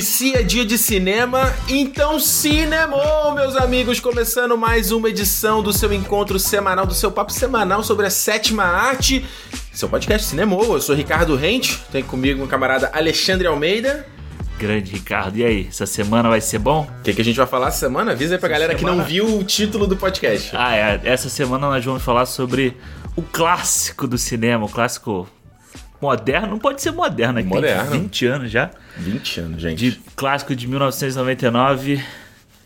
Se é dia de cinema, então cinemou, meus amigos, começando mais uma edição do seu encontro semanal, do seu papo semanal sobre a sétima arte, seu podcast Cinemou. Eu sou Ricardo Rente, tem comigo meu camarada Alexandre Almeida. Grande Ricardo, e aí, essa semana vai ser bom? O que, que a gente vai falar essa semana? Avisa aí pra Essa galera que não semana- viu o título do podcast. Ah, é, essa semana nós vamos falar sobre o clássico do cinema, o clássico moderno, não pode ser moderno, que Moderno. Tem 20 anos já, 20 anos, gente. de clássico de 1999,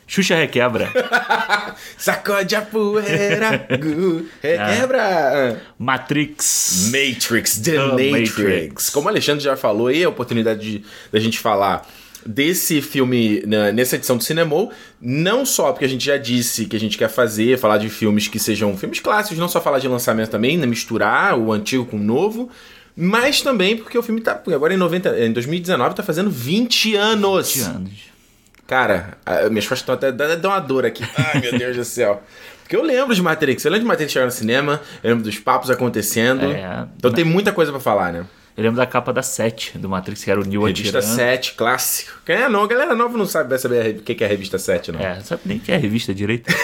Xuxa Requebra, Sacode a poeira, gu, requebra. Matrix, Matrix, The The Matrix. Matrix. Como o Alexandre já falou, aí é a oportunidade de- da gente falar desse filme nessa edição do Cinemol, não só porque a gente já disse que a gente quer fazer, falar de filmes que sejam filmes clássicos, não só falar de lançamento também, né, misturar o antigo com o novo, mas também porque o filme tá, agora em, 90, em 2019 tá fazendo 20 anos. 20 anos. Cara, minhas costas estão até dá dá uma dor aqui. Ai, meu Deus do céu. Porque eu lembro de Matrix, eu lembro de Matrix chegar no cinema, eu lembro dos papos acontecendo. É. então tem muita coisa pra falar, né? Eu lembro da capa da 7 do Matrix, que era o Neo Revista atirando. 7, clássico. Quem é não? A galera nova não sabe vai saber o que é a revista 7, não. É, sabe nem que é a revista direito.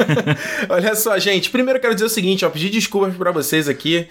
Olha só, gente. Primeiro eu quero dizer o seguinte, ó. Pedir desculpas pra vocês aqui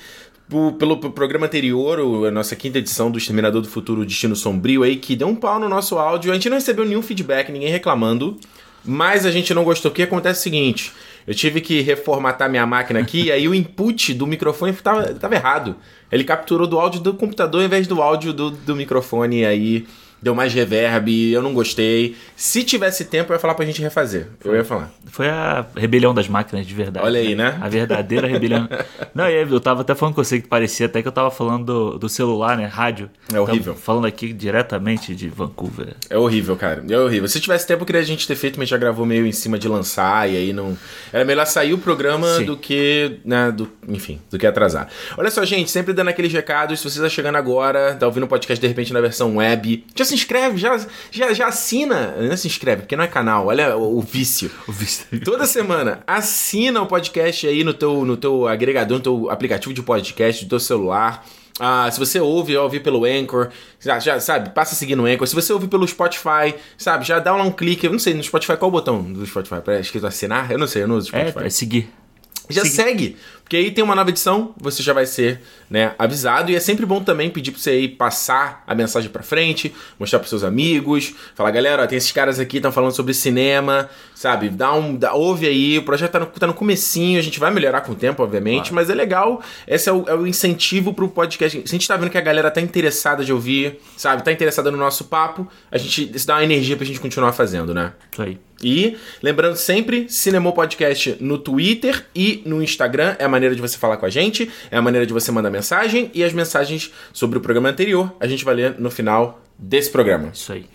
po- pelo, programa anterior, o- a nossa quinta edição do Exterminador do Futuro Destino Sombrio aí, que deu um pau no nosso áudio. A gente não recebeu nenhum feedback, ninguém reclamando. Mas a gente não gostou. O que acontece é o seguinte: eu tive que reformatar minha máquina aqui, e aí o input do microfone tava, tava errado. Ele capturou do áudio do computador em vez do áudio do, do microfone, e aí deu mais reverb, eu não gostei. Se tivesse tempo, eu ia falar pra gente refazer. Eu ia falar. Foi a rebelião das máquinas de verdade. Olha aí, né? A verdadeira rebelião. Não, eu tava até falando com você que parecia até que eu tava falando do, do celular, né? Rádio. É horrível. Tava falando aqui diretamente de Vancouver. É horrível, cara. É horrível. Se tivesse tempo, eu queria a gente ter feito, mas já gravou meio em cima de lançar, e aí não. Era melhor sair o programa Sim. do que. Né, do... Enfim, do que atrasar. Olha só, gente, sempre dando aqueles recados. Se você tá chegando agora, tá ouvindo o podcast de repente na versão web, já se inscreve, já, já, já assina. Não se inscreve, porque não é canal, olha o, o vício. O visto. Toda semana, assina o podcast aí no teu, no teu agregador, no teu aplicativo de podcast do teu celular. Ah, se você ouve, ouve pelo Anchor, já, já, sabe, passa a seguir no Anchor. Se você ouve pelo Spotify, sabe, já dá lá um clique. Eu não sei, no Spotify, qual o botão do Spotify? Para escrito assinar? Eu não sei, eu não uso Spotify. É, é seguir. Já Segui- segue, porque aí tem uma nova edição, você já vai ser, né, avisado e é sempre bom também pedir pra você aí passar a mensagem pra frente, mostrar pros seus amigos, falar, galera, ó, tem esses caras aqui que estão falando sobre cinema, sabe? Dá um, dá- ouve aí, o projeto tá no, tá no comecinho, a gente vai melhorar com o tempo, obviamente, mas é legal, esse é o, é o incentivo pro podcast. Se a gente tá vendo que a galera tá interessada de ouvir, sabe? Tá interessada no nosso papo, a gente isso dá uma energia pra gente continuar fazendo, né? Isso aí. E lembrando sempre, Cinemou Podcast no Twitter e no Instagram é a maneira de você falar com a gente, é a maneira de você mandar mensagem e as mensagens sobre o programa anterior a gente vai ler no final desse programa. Isso aí.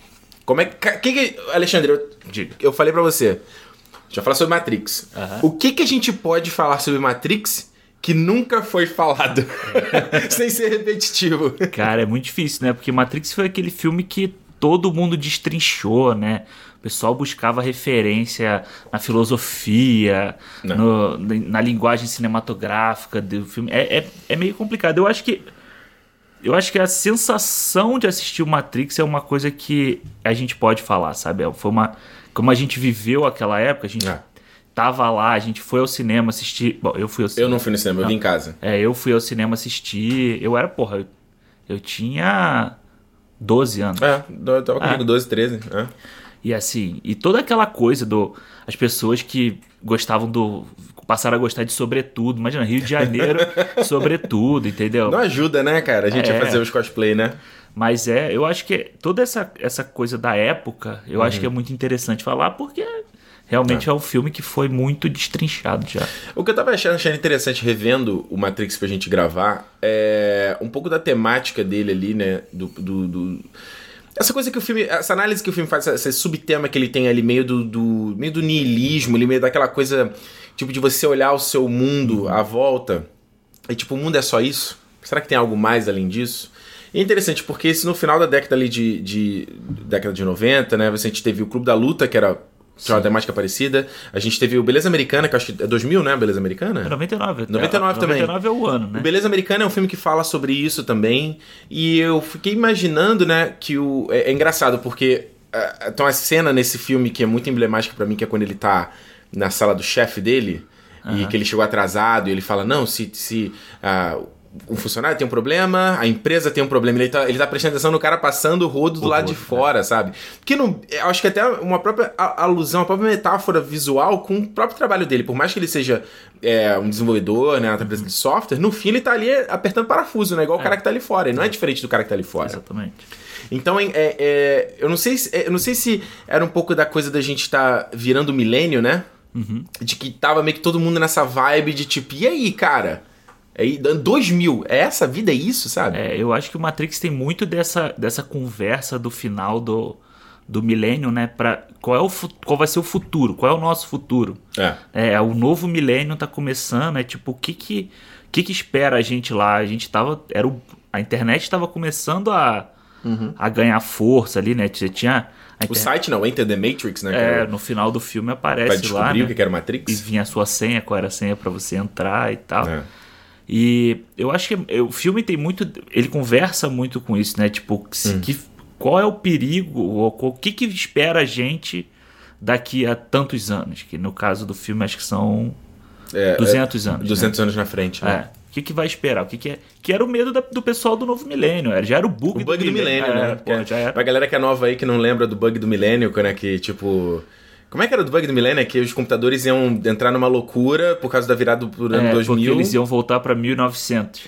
Como é que, que, que Alexandre, eu, Diga. eu falei pra você, já falar sobre Matrix. Aham. O que que a gente pode falar sobre Matrix que nunca foi falado, sem ser repetitivo? Cara, é muito difícil, né? Porque Matrix foi aquele filme que todo mundo destrinchou, né? O pessoal buscava referência na filosofia, Não. no- na linguagem cinematográfica do filme. É, é, é meio complicado. Eu acho que. Eu acho que a sensação de assistir o Matrix é uma coisa que a gente pode falar, sabe? Foi uma. Como a gente viveu aquela época, a gente É. tava lá, a gente foi ao cinema assistir. Bom, eu fui ao Eu cinema. não fui no cinema, eu vim em casa. É, eu fui ao cinema assistir. Eu era, porra, eu, eu tinha 12 anos. É, eu tava comigo Ah. 12, 13. É. E assim, e toda aquela coisa do. As pessoas que gostavam do. passaram a gostar de sobretudo. Imagina, Rio de Janeiro, sobretudo, entendeu? Não ajuda, né, cara, a gente É. a fazer os cosplay, né? Mas é, eu acho que toda essa, essa coisa da época, eu acho que é muito interessante falar, porque realmente é. um filme que foi muito destrinchado já. O que eu tava achando, achando interessante revendo o Matrix pra gente gravar é um pouco da temática dele ali, né? Do. do- do- Essa coisa que o filme. Essa análise que o filme faz, esse subtema que ele tem ali, meio do, do- meio do niilismo, ele meio daquela coisa, tipo, de você olhar o seu mundo à volta. E tipo, o mundo é só isso? Será que tem algo mais além disso? É interessante, porque se no final da década ali de, de década de 90, né, você a gente teve o Clube da Luta, que era que é uma temática parecida. A gente teve o Beleza Americana, que eu acho que é 2000, né? Beleza Americana? É 99. 99 é, também. 99 é o ano, né? O Beleza Americana é um filme que fala sobre isso também. E eu fiquei imaginando, né, que o. É, é engraçado, porque uh, tem uma cena nesse filme que é muito emblemática para mim, que é quando ele tá na sala do chefe dele. E que ele chegou atrasado e ele fala: Não, se, se uh, um funcionário tem um problema, a empresa tem um problema. Ele tá, ele tá prestando atenção no cara passando o rodo do O lado de rodo, fora, sabe? Que não. eu Acho que até uma própria alusão, uma própria metáfora visual com o próprio trabalho dele. Por mais que ele seja é, um desenvolvedor, né? Uma empresa de software, no fim ele tá ali apertando parafuso, né? Igual o cara que tá ali fora. Ele não é diferente do cara que tá ali fora. Exatamente. Então, é, é, eu, não sei se, é, eu não sei se era um pouco da coisa da gente estar virando milênio, né? De que tava meio que todo mundo nessa vibe de tipo, e aí, cara? Aí, 2000, é essa vida, é isso, sabe? É, eu acho que o Matrix tem muito dessa, dessa conversa do final do, do milênio, né? Pra, qual, é o, qual vai ser o futuro? Qual é o nosso futuro? É. É, o novo milênio tá começando, é tipo, o que que, o que que espera a gente lá? A gente tava, era o, a internet estava começando a, a ganhar força ali, né? Você tinha... a O site não, Enter the Matrix, né? é, no final do filme pra aparece descobrir lá, o né? que que era E Matrix. vinha a sua senha, qual era a senha pra você entrar e tal. É. E eu acho que é- o filme tem muito. Ele conversa muito com isso, né? Tipo, se- Hum. que, qual é o perigo, ou o que, que espera a gente daqui a tantos anos? Que no caso do filme acho que são É, 200 é, anos. 200 anos na frente. né? né? É. O que, que vai esperar? O que, que é? Que era o medo da- do pessoal do novo milênio. era- Já era o bug, O bug do milênio, É, né? pô, Que é- já era. Pra galera que é nova aí que não lembra do bug do milênio, né? Que tipo. Como é que era do bug do milênio? É que os computadores iam entrar numa loucura por causa da virada do ano É, porque 2000. eles iam voltar pra 1900.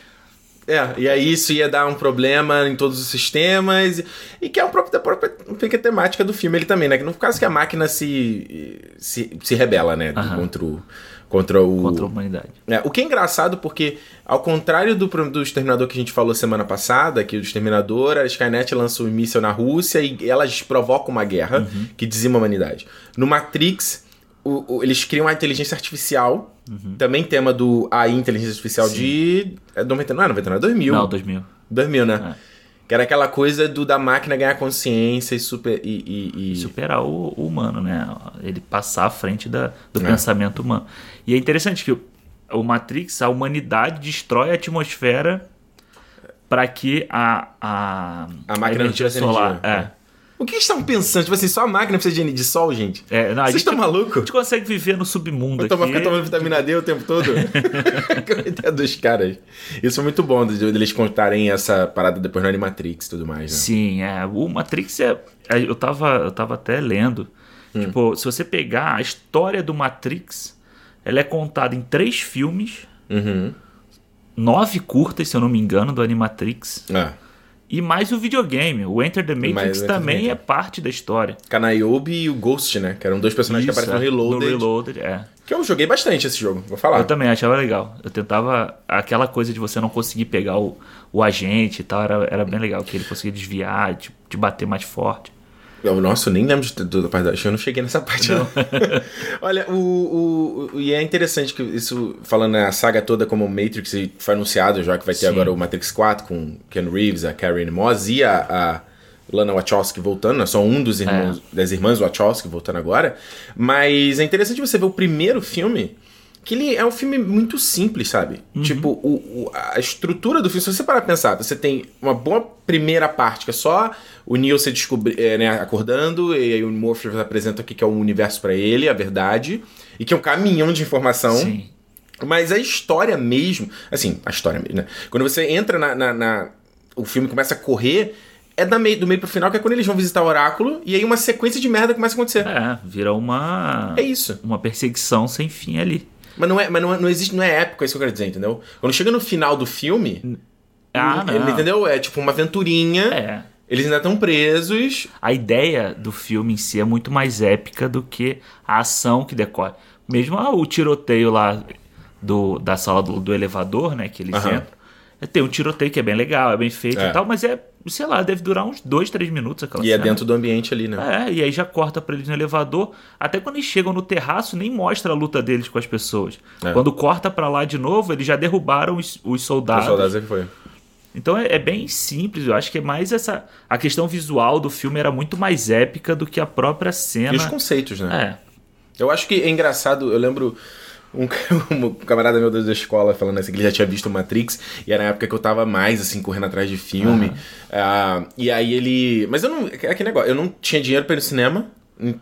É, e aí isso ia dar um problema em todos os sistemas. e- E que é o próprio, da própria fica a temática do filme ele também, né? Que no caso que a máquina se, se, se rebela, né? Aham. Contra o. Contra o. Contra a humanidade. É, o que é engraçado porque, ao contrário do, do Exterminador que a gente falou semana passada, que o Exterminador, a Skynet lança um míssil na Rússia e elas provocam uma guerra Uhum. que dizima a humanidade. No Matrix, o- o- eles criam a inteligência artificial, também tema do AI, inteligência artificial Uhum. Sim. de... É 99, não é 99, é 2000. Não, 2000. 2000, né? É. Que era aquela coisa do, da máquina ganhar consciência e super... E, e- e- superar o, o humano, né? Ele passar à frente da, do É. pensamento humano. E é interessante que o, o Matrix, a humanidade destrói a atmosfera para que a, a, A máquina não tivesse energia. É. O que estavam pensando? Tipo assim, só a máquina precisa de, de sol, gente? É, não, a Vocês estão A malucos? gente consegue viver no submundo Vai tomar, aqui. ficar tomando vitamina D o tempo todo? ideia dos caras. Isso foi muito bom, de, de eles contarem essa parada depois no Animatrix e tudo mais, né? Sim, é. O Matrix é. é, Eu tava, eu tava até lendo. Hum. Tipo, se você pegar a história do Matrix, ela é contada em três filmes, Uhum. nove curtas, se eu não me engano, do Animatrix. É. E mais o videogame. O Enter the Matrix Mais também é parte da história. Canayobi e o Ghost, né? Que eram dois personagens que Isso, aparecem no é, Reloaded. No Reloaded, é. Que eu joguei bastante esse jogo, vou falar. Eu também achava legal. Eu tentava. Aquela coisa de você não conseguir pegar o, o agente e tal, era, era bem legal. Que ele conseguia desviar, te bater mais forte. Eu, nossa, eu nem lembro de, do- da parte da. Que eu não cheguei nessa parte, não. Olha, o, o, E é interessante que isso, falando a saga toda como Matrix, foi anunciado já que vai ter Sim. agora o Matrix 4 com Ken Reeves, a Karen Moss e a, a Lana Wachowski voltando, né? Só um dos irmãos, das irmãs Wachowski voltando agora. Mas é interessante você ver o primeiro filme. Que ele é um filme muito simples, sabe? Tipo, o, o- a estrutura do filme, se você parar pra pensar, você tem uma boa primeira parte, que é só o Neo se descobrir, é, né, acordando, e aí o Morpheus apresenta o que é o universo pra ele, a verdade, e que é um caminhão de informação. Sim. Mas a história mesmo, assim, a história mesmo, né? Quando você entra na. na- na- o filme começa a correr, é da meio, do meio pro final, que é quando eles vão visitar o oráculo, e aí uma sequência de merda começa a acontecer. É, vira uma. É isso. Uma perseguição sem fim ali. Mas não é, mas não, é- não existe, não é épico, é isso que eu quero dizer, entendeu? Quando chega no final do filme, Ah, ele- não. entendeu? É tipo uma aventurinha. É. Eles ainda estão presos. A ideia do filme em si é muito mais épica do que a ação que decorre. Mesmo ah, o tiroteio lá do, da sala do, do elevador, né? Que eles Aham. entram. É, Tem um tiroteio que é bem legal, é bem feito É. e tal, mas é, sei lá, deve durar uns dois, três minutos aquela E é cena. dentro do ambiente ali, né? É, e aí já corta pra eles no elevador. Até quando eles chegam no terraço, nem mostra a luta deles com as pessoas. É. Quando corta pra lá de novo, eles já derrubaram os, os Os soldados. soldados é que foi. Então é, é bem simples, eu acho que é mais essa. A questão visual do filme era muito mais épica do que a própria cena. E os conceitos, né? É. Eu acho que é engraçado, eu lembro um, um camarada meu da escola falando assim que ele já tinha visto Matrix e era na época que eu tava mais assim correndo atrás de filme. Ah, e aí ele, mas eu não, é aquele negócio, eu não tinha dinheiro para ir no cinema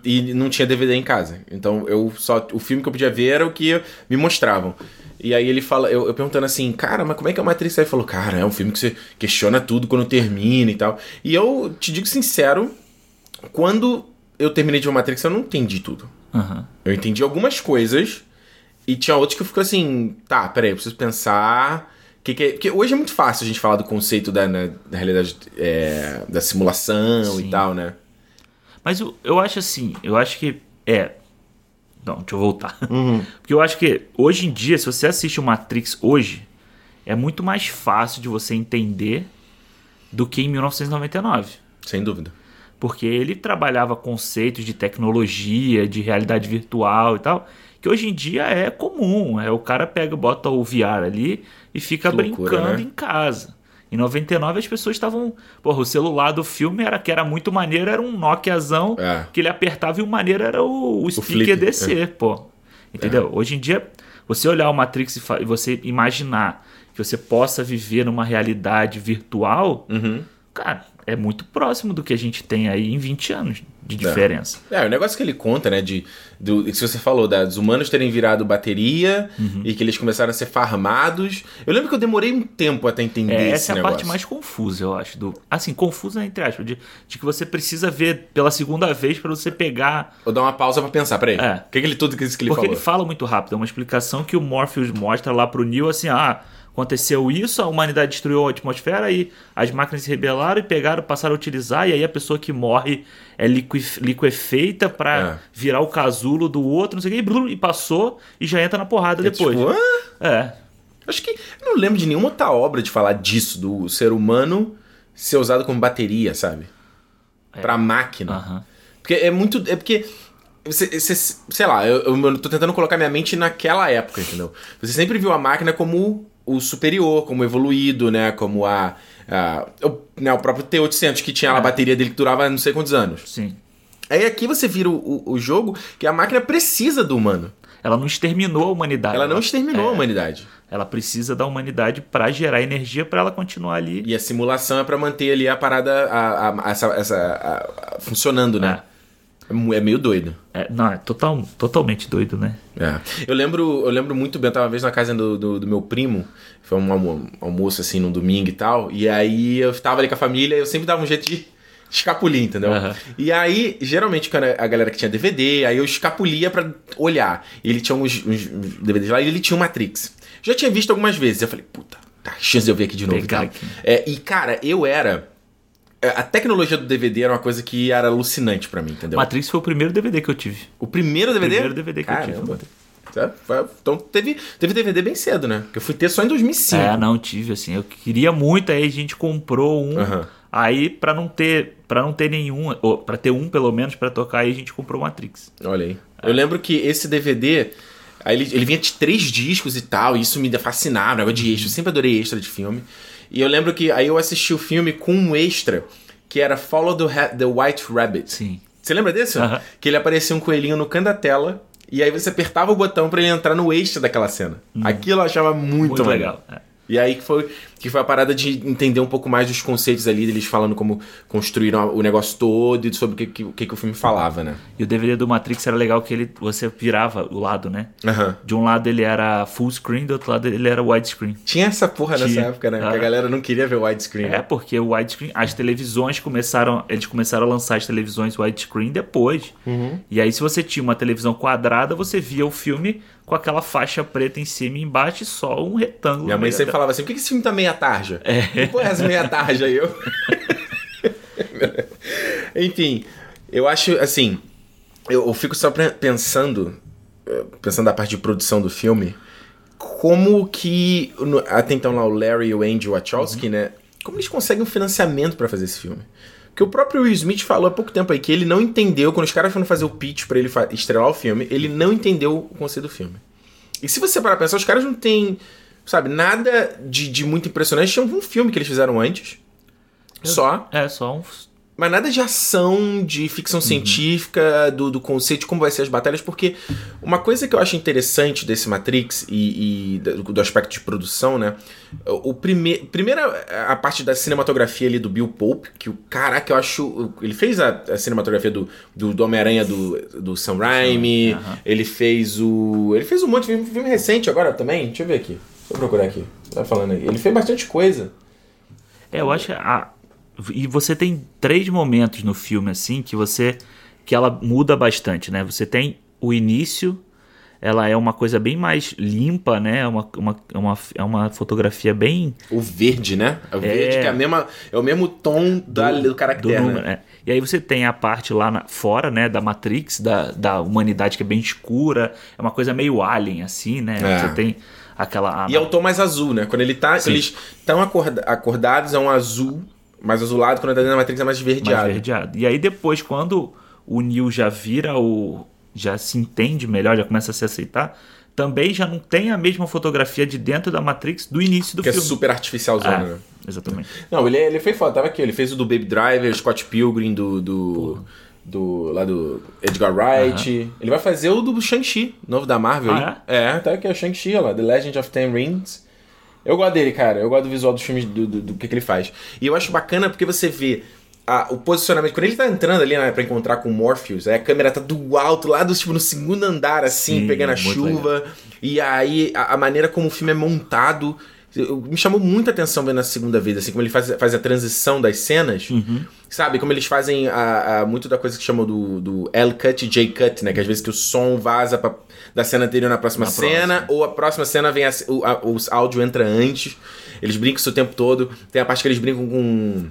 e não tinha DVD em casa. Então eu só o filme que eu podia ver era o que me mostravam. E aí ele fala, eu, eu perguntando assim, cara, mas como é que é o Matrix? Aí ele falou, cara, é um filme que você questiona tudo quando termina e tal. E eu te digo sincero, quando eu terminei de ver Matrix, eu não entendi tudo. Aham. Eu entendi algumas coisas e tinha outras que eu fico assim, tá, peraí, eu preciso pensar. Que que é- Porque hoje é muito fácil a gente falar do conceito da, né, da realidade é, da simulação Sim. e tal, né? Mas eu, eu acho assim, eu acho que. É. Não, deixa eu voltar. Porque eu acho que hoje em dia, se você assiste o Matrix hoje, é muito mais fácil de você entender do que em 1999. Sem dúvida. Porque ele trabalhava conceitos de tecnologia, de realidade virtual e tal, que hoje em dia é comum. É o cara pega, bota o VR ali e fica Que loucura, brincando né? em casa. Em 99 as pessoas estavam. Porra, o celular do filme era que era muito maneiro, era um Nokiazão É. que ele apertava e o maneiro era o, o speaker flip, descer, pô. Entendeu? É. Hoje em dia, você olhar o Matrix e, e você imaginar que você possa viver numa realidade virtual, Uhum. cara, é muito próximo do que a gente tem aí em 20 anos de diferença. É, o negócio que ele conta, né, de do, que você falou, da, dos humanos terem virado bateria Uhum. e que eles começaram a ser farmados. Eu lembro que eu demorei um tempo até entender É, essa é a negócio. parte mais confusa, eu acho. Do, assim, confusa entre aspas, de, de que você precisa ver pela segunda vez para você pegar. Vou dar uma pausa pra pensar, peraí. É. O que, que ele tudo que que ele Porque falou? ele fala muito rápido, é uma explicação que o Morpheus mostra lá pro Neo assim, ah, aconteceu isso, a humanidade destruiu a atmosfera, aí as máquinas se rebelaram e pegaram, passaram a utilizar, e aí a pessoa que morre é liquefeita pra É. virar o casulo do outro, não sei o que, e, blum, e passou e já entra na porrada É depois. tipo, "Hã?" É. Acho que eu não lembro de nenhuma outra obra de falar disso, do ser humano ser usado como bateria, sabe? Pra máquina. Porque é muito. É porque. Você, você- sei lá, eu, eu tô tentando colocar minha mente naquela época, entendeu? Você sempre viu a máquina como o superior, como evoluído, né? Como a. a- o, né, o próprio T-800, que tinha lá a bateria dele que durava não sei quantos anos. Sim. Aí aqui você vira o, o- o jogo que a máquina precisa do humano. Ela não exterminou a humanidade. Ela não exterminou é, a humanidade. Ela precisa da humanidade pra gerar energia pra ela continuar ali. E a simulação é pra manter ali a parada a, a- essa, essa- a- a- funcionando, né? É. mu- é meio doido. É, não, é total, totalmente doido, né? É. Eu lembro, eu lembro muito bem, eu tava uma vez na casa do, do, do meu primo, foi um almo- almoço assim num domingo e tal, e aí eu tava ali com a família e eu sempre dava um jeito de escapulir, entendeu? Aham. E aí, geralmente, quando a galera que tinha DVD, aí eu escapulia pra olhar. E ele tinha uns, uns- DVDs lá e ele tinha o Matrix. Já tinha visto algumas vezes, eu falei, puta, tá, chance de eu ver aqui de novo. aqui. É, e cara, eu era. É, A tecnologia do DVD era uma coisa que era alucinante pra mim, entendeu? Matrix foi o primeiro DVD que eu tive. O primeiro DVD? Primeiro DVD que eu tive. Caramba. É, foi- Então teve, teve DVD bem cedo, né? Porque eu fui ter só em 2005. É, não tive, assim. Eu queria muito, aí a gente comprou um. Aham. Aí, pra não ter para não ter nenhum, ou pra ter um pelo menos pra tocar, aí a gente comprou o Matrix. Olha aí. Eu lembro que esse DVD. Aí ele, ele vinha de três discos e tal, e isso me fascinava, negócio de extra. Eu sempre adorei extra de filme. E eu lembro que aí eu assisti o filme com um extra que era Follow the, the White Rabbit. Sim. Você lembra desse? Aham. Que ele aparecia um coelhinho no canto da tela. E aí você apertava o botão pra ele entrar no extra daquela cena. Aquilo eu achava muito, Hum. Muito maneiro. legal. E aí que foi, que foi a parada de entender um pouco mais dos conceitos ali, deles falando como construíram o negócio todo e sobre o que, que, o que, o filme falava, né? E o DVD do Matrix era legal que ele você virava o lado, né? Aham. De um lado ele era full screen, do outro lado ele era widescreen. Tinha essa porra nessa Tinha. época, né? Ah. Que a galera não queria ver widescreen. É, porque o widescreen, as televisões começaram, eles começaram a lançar as televisões widescreen depois. Uhum. E aí se você tinha uma televisão quadrada, você via o filme com aquela faixa preta em cima e embaixo e só um retângulo. Minha mãe meio sempre da- falava assim: por que esse filme tá meia tarja? É. Que porra é essa meia tarja aí? Eu... Enfim, eu acho assim. Eu, eu fico só pensando, eh, pensando na parte de produção do filme, como que até então lá o Larry e o Andy Wachowski, né? Como eles conseguem um financiamento pra fazer esse filme? Porque o próprio Will Smith falou há pouco tempo aí que ele não entendeu, quando os caras foram fazer o pitch pra ele estrelar o filme, ele não entendeu o conceito do filme. E se você parar pra pensar, os caras não têm. sabe, nada de, de muito impressionante. Tinha um filme que eles fizeram antes. Só. É, só um. Mas nada de ação, de ficção científica, do, do conceito de como vai ser as batalhas, porque uma coisa que eu acho interessante desse Matrix e, e do, do aspecto de produção, né? O prime, primeira a parte da cinematografia ali do Bill Pope, que o caraca, eu acho. Ele fez a, a cinematografia do, do, do Homem-Aranha do, do Sam Raimi, Aham. ele fez o. Ele fez um monte de filme, filme recente agora também. Deixa eu ver aqui. Deixa eu procurar aqui. Tá falando aí. Ele fez bastante coisa. É, eu acho que a... E você tem três momentos no filme, assim, que você. que ela muda bastante, né? Você tem o início, ela é uma coisa bem mais limpa, né? É uma, uma, é uma, é uma fotografia bem. O verde, né? O verde que é, a mesma, é o mesmo tom da, do, caractere, do número, né? né? E aí você tem a parte lá na- fora, né, da Matrix, da, da humanidade que é bem escura, é uma coisa meio alien, assim, né? É. Você tem aquela. E é o tom mais azul, né? Quando ele tá, quando eles estão acorda- acordados, é um azul mais azulado, quando tá dentro da Matrix é mais mais esverdeado. verdeado. E aí depois, quando o Neo já vira o. já se entende melhor, já começa a se aceitar, também já não tem a mesma fotografia de dentro da Matrix do início do Que é filme. super artificial, É, né? exatamente. Não, ele, ele foi foda, tava aqui, ele fez o do Baby Driver, Scott Pilgrim, do. do, do lá do Edgar Wright. Ele vai fazer o do Shang-Chi, novo da Marvel. Ah, aí. é? tá aqui, é o Shang-Chi, lá, The Legend of Ten Rings. Eu gosto dele, cara. Eu gosto do visual dos filmes, do, do, do que, que ele faz. E eu acho bacana porque você vê a- o posicionamento. Quando ele tá entrando ali né, pra encontrar com o Morpheus, aí a câmera tá do alto, lá do, tipo, no segundo andar, assim, Sim, pegando a chuva. E aí a, a maneira como o filme é montado. Eu- Me chamou muita atenção vendo a segunda vez, assim, como ele faz, faz a transição das cenas. Uhum. Sabe? Como eles fazem a, a- muito da coisa que chamam do, do L-cut e J-cut, né? Que às vezes que o som vaza pra, da cena anterior na próxima Na cena, ou a próxima cena vem a, o, a- o áudio entra antes. Eles brincam isso o tempo todo. Tem a parte que eles brincam com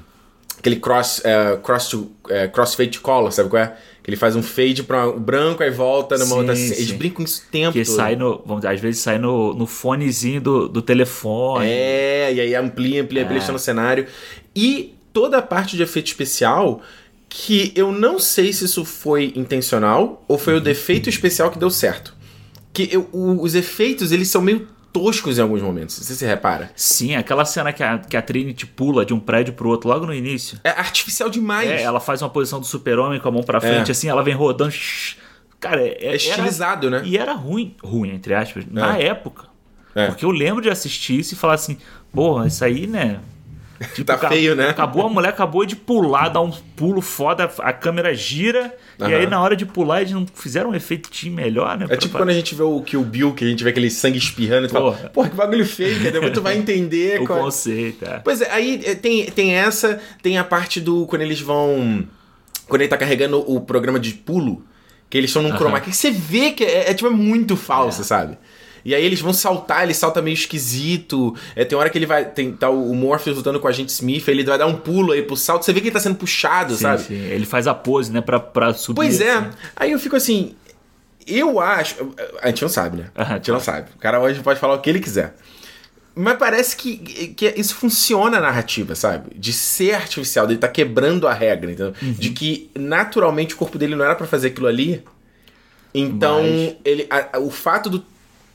aquele cross, é, cross to, é, crossfade to color, sabe qual é? Ele faz um fade para o branco aí volta numa Sim, outra cena. Eles sim. brincam isso o tempo Que todo. sai no. Vamos dizer, às vezes sai no, no fonezinho do, do telefone. É, e aí amplia, amplia, amplia, está no cenário. E toda a parte de efeito especial, que eu não sei se isso foi intencional ou foi o defeito especial que deu certo. Que eu- o- os efeitos, eles são meio toscos em alguns momentos, se você repara. Sim, aquela cena que a, que a Trinity pula de um prédio pro outro logo no início. É artificial demais. É, ela faz uma posição do super-homem com a mão pra frente, É. assim, ela vem rodando. shh. Cara, é, É estilizado, era, né? E era ruim, ruim, entre aspas, na época. É. Porque eu lembro de assistir isso e falar assim, porra, isso aí, né? Tipo, Tá feio, né? Acabou, a mulher acabou de pular, dar um pulo foda, a câmera gira, e Aham. aí na hora de pular eles não fizeram um efeitinho melhor, né? É tipo quando a gente vê o Kill Bill, que a gente vê aquele sangue espirrando e fala, Porra. que bagulho feio. Depois tu vai entender o qual é- conceito, é. Pois é, aí é, tem, tem essa, tem a parte do. Quando eles vão. Quando ele tá carregando o programa de pulo, que eles estão num Aham. chroma key, que você vê que é, é, tipo é muito falso, sabe? E aí eles vão saltar, ele salta meio esquisito. É, tem hora que ele vai. Tem, tá o, Morpheus lutando com a gente Smith, ele vai dar um pulo aí pro salto. Você vê que ele tá sendo puxado, Sim, sabe? sim. Ele faz a pose, né, pra, pra subir. Pois é. assim. Aí eu fico assim. Eu acho. A gente não sabe, né? A gente não sabe. O cara hoje pode falar o que ele quiser. Mas parece que, que isso funciona na narrativa, sabe? De ser artificial, dele tá quebrando a regra, entendeu? Uhum. De que naturalmente o corpo dele não era pra fazer aquilo ali. Então, Mas- ele, a- a- o fato do,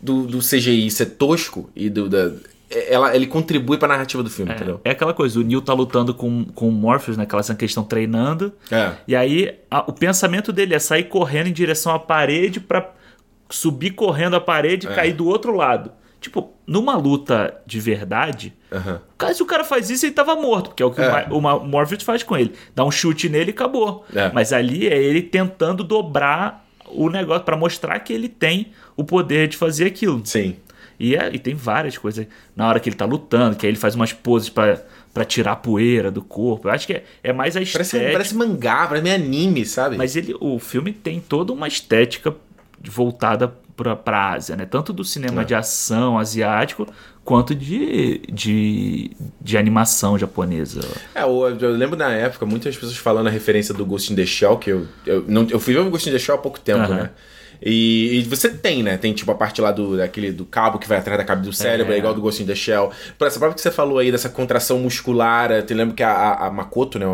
do, do CGI ser tosco e do. Da, ela, ele contribui pra narrativa do filme, entendeu? É aquela coisa, o Neo tá lutando com, com o Morpheus, naquela cena que eles estão treinando. É. E aí a- o pensamento dele é sair correndo em direção à parede pra subir correndo a parede e É. cair do outro lado. Tipo, numa luta de verdade, cara, se o cara faz isso, ele tava morto, porque é o que o É. O, Ma- o Morpheus faz com ele. Dá um chute nele e acabou. É. Mas ali é ele tentando dobrar o negócio pra mostrar que ele tem o poder de fazer aquilo. Sim. E, é- e tem várias coisas. Na hora que ele tá lutando, que aí ele faz umas poses pra, pra tirar a poeira do corpo. Eu acho que é, é mais a Parece, estética. parece mangá, parece meio anime, sabe? Mas ele, o filme tem toda uma estética voltada pra, pra Ásia, né? Tanto do cinema É. de ação asiático, quanto de, de, de animação japonesa. É, eu, eu lembro na época muitas pessoas falando a referência do Ghost in the Shell, que eu, eu, não, eu fui ver o Ghost in the Shell há pouco tempo, né? E, e você tem, né? Tem tipo a parte lá do, daquele, do cabo que vai atrás da cabeça do cérebro, é, igual do Ghost in the Shell. Por essa própria que você falou aí, dessa contração muscular, eh, te lembro que a, a, a Makoto, né?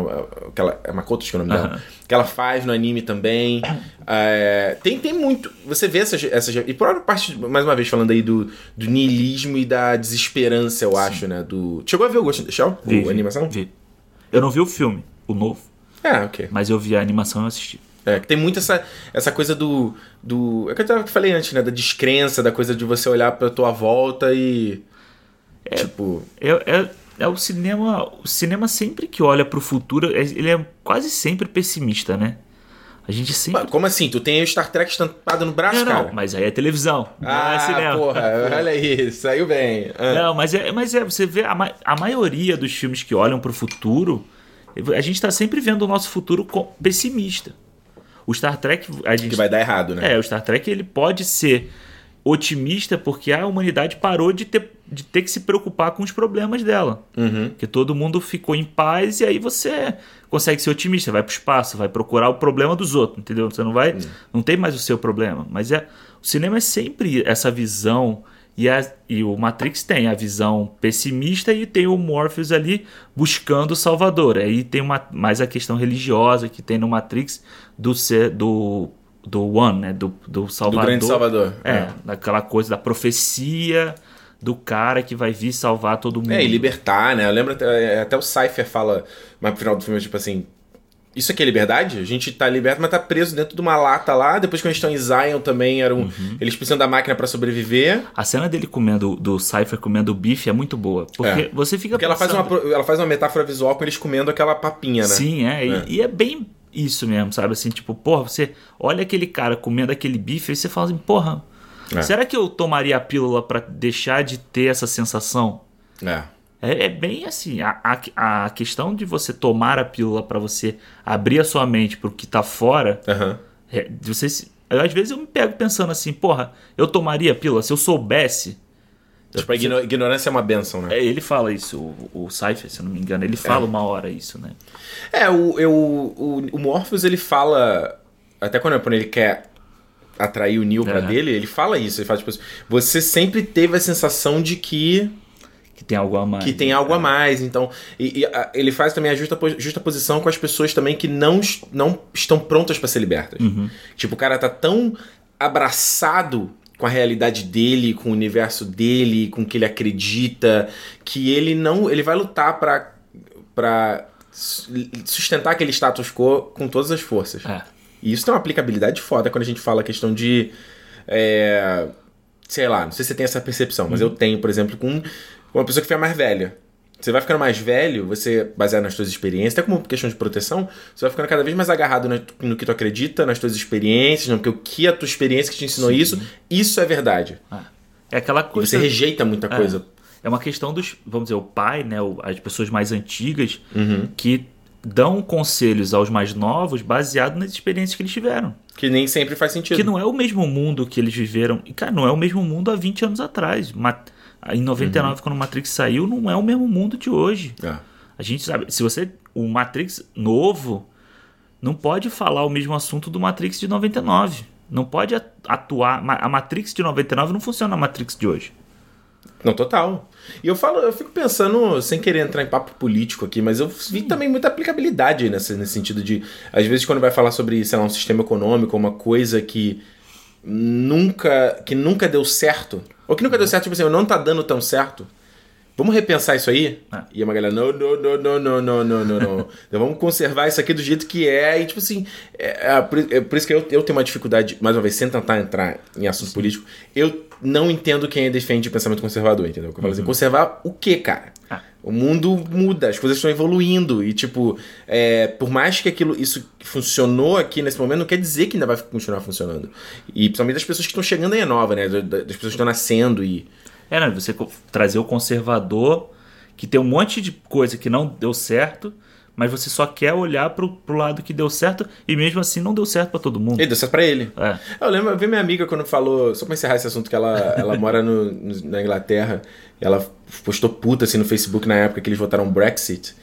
Aquela, é Makoto, acho que é o nome dela. Aham. Que ela faz no anime também. É, tem, tem muito. Você vê essas, essas. E por outra parte, mais uma vez, falando aí do, do niilismo e da desesperança, eu acho, né? Do. Chegou a ver o Ghost in the Shell? Vi, o, vi, a animação? Vi. Eu não vi o filme, o novo, É, ok. mas eu vi a animação e eu assisti. É, que tem muito essa, essa coisa do. do é que eu falei antes, né? Da descrença, da coisa de você olhar pra tua volta e. Tipo. É, é, é o cinema. O cinema sempre que olha pro futuro, é- ele é quase sempre pessimista, né? A gente sempre. Como assim? Tu tem o Star Trek estampado no braço, Não, cara? não, mas aí é televisão, não ah, é cinema. porra, olha aí, saiu bem. Ah. Não, mas é, mas é, você vê a, ma- a maioria dos filmes que olham pro futuro, a gente tá sempre vendo o nosso futuro pessimista. O Star Trek, a gente Que vai dar errado, né? É, o Star Trek ele pode ser otimista porque a humanidade parou de ter, de ter que se preocupar com os problemas dela. Uhum. Porque todo mundo ficou em paz e aí você consegue ser otimista, vai pro espaço, vai procurar o problema dos outros, entendeu? Você não vai, não tem mais o seu problema. Mas é o cinema é sempre essa visão e, a, e o Matrix tem a visão pessimista e tem o Morpheus ali buscando o Salvador. Aí tem uma, mais a questão religiosa que tem no Matrix do ser do do One, né? Do, do Do Salvador. grande Salvador. É, daquela coisa da profecia do cara que vai vir salvar todo mundo. É, e libertar, né? Eu lembro até, até o Cypher fala, mas no final do filme, tipo assim. Isso aqui é liberdade? A gente tá liberto, mas tá preso dentro de uma lata lá. Depois que eles estão em Zion também, eram, Uhum. eles precisam da máquina pra sobreviver. A cena dele comendo, do Cypher comendo o bife é muito boa. Porque É. você fica Porque ela faz, uma, pensando- ela faz uma metáfora visual com eles comendo aquela papinha, né? Sim, é, e- É. E, é bem isso mesmo, sabe? Assim, tipo, porra, você olha aquele cara comendo aquele bife e você fala assim, porra, É. será que eu tomaria a pílula pra deixar de ter essa sensação? É. É, é bem assim, a, a, a questão de você tomar a pílula pra você abrir a sua mente pro que tá fora, Aham. é, você se- às vezes eu me pego pensando assim, porra, eu tomaria a pílula se eu soubesse. Tipo, a igno- ignorância é uma benção, né? É, ele fala isso, o, o Cypher, se eu não me engano, ele fala uma hora isso, né? É, o, eu, o, o Morpheus, ele fala. Até quando, quando ele quer atrair o Neo pra Aham. dele, ele fala isso. Ele fala, tipo assim, você sempre teve a sensação de que, Que tem algo a mais. que tem algo a mais. Então, e, e, a- ele faz também a justa, justa posição com as pessoas também que não, não estão prontas pra ser libertas. Tipo, o cara tá tão abraçado com a realidade dele, com o universo dele, com o que ele acredita, que ele não. Ele vai lutar pra. pra su- sustentar aquele status quo com todas as forças. É. E isso tem uma aplicabilidade foda quando a gente fala a questão de. é, sei lá, não sei se você tem essa percepção, mas eu tenho, por exemplo, com uma pessoa que fica mais velha. Você vai ficando mais velho, você, baseado nas suas experiências, até como questão de proteção, você vai ficando cada vez mais agarrado no, que tu acredita, nas tuas experiências, não, porque o que a tua experiência que te ensinou isso, isso é verdade. É aquela E coisa. você rejeita muita coisa. É uma questão dos, vamos dizer, o pai, né, as pessoas mais antigas Uhum. que dão conselhos aos mais novos baseado nas experiências que eles tiveram. Que nem sempre faz sentido. Que não é o mesmo mundo que eles viveram. E, cara, não é o mesmo mundo há 20 anos atrás. Ma- Em 99, Uhum. quando o Matrix saiu, não é o mesmo mundo de hoje. É. A gente sabe, se você. O Matrix novo não pode falar o mesmo assunto do Matrix de 99. Não pode atuar. A Matrix de 99 não funciona a Matrix de hoje. Não, total. E eu falo, eu fico pensando, sem querer entrar em papo político aqui, mas eu vi também muita aplicabilidade nesse, nesse sentido de, às vezes, quando vai falar sobre, sei lá, um sistema econômico, uma coisa que nunca, que nunca deu certo, ou que nunca deu certo, tipo assim, não tá dando tão certo. Vamos repensar isso aí? É. E a galera, não, não, não, não, não, não, não, não, não. então vamos conservar isso aqui do jeito que é. E tipo assim, é, é por, é por isso que eu, eu tenho uma dificuldade, mais uma vez, sem tentar entrar em assunto político, eu não entendo quem defende o pensamento conservador, entendeu? Eu falo assim, conservar o quê, cara? Ah. O mundo muda, as coisas estão evoluindo. E, tipo, é, por mais que aquilo isso funcionou aqui nesse momento, não quer dizer que ainda vai continuar funcionando. E principalmente das pessoas que estão chegando aí é nova, né? Da- da- Das pessoas que estão nascendo e. É, né? Você trazer o conservador, que tem um monte de coisa que não deu certo, mas você só quer olhar pro, pro lado que deu certo, e mesmo assim não deu certo pra todo mundo. E deu certo pra ele. É. Eu lembro, eu vi minha amiga quando falou, só pra encerrar esse assunto, que ela, ela mora no, na Inglaterra, e ela postou puta assim no Facebook na época que eles votaram Brexit.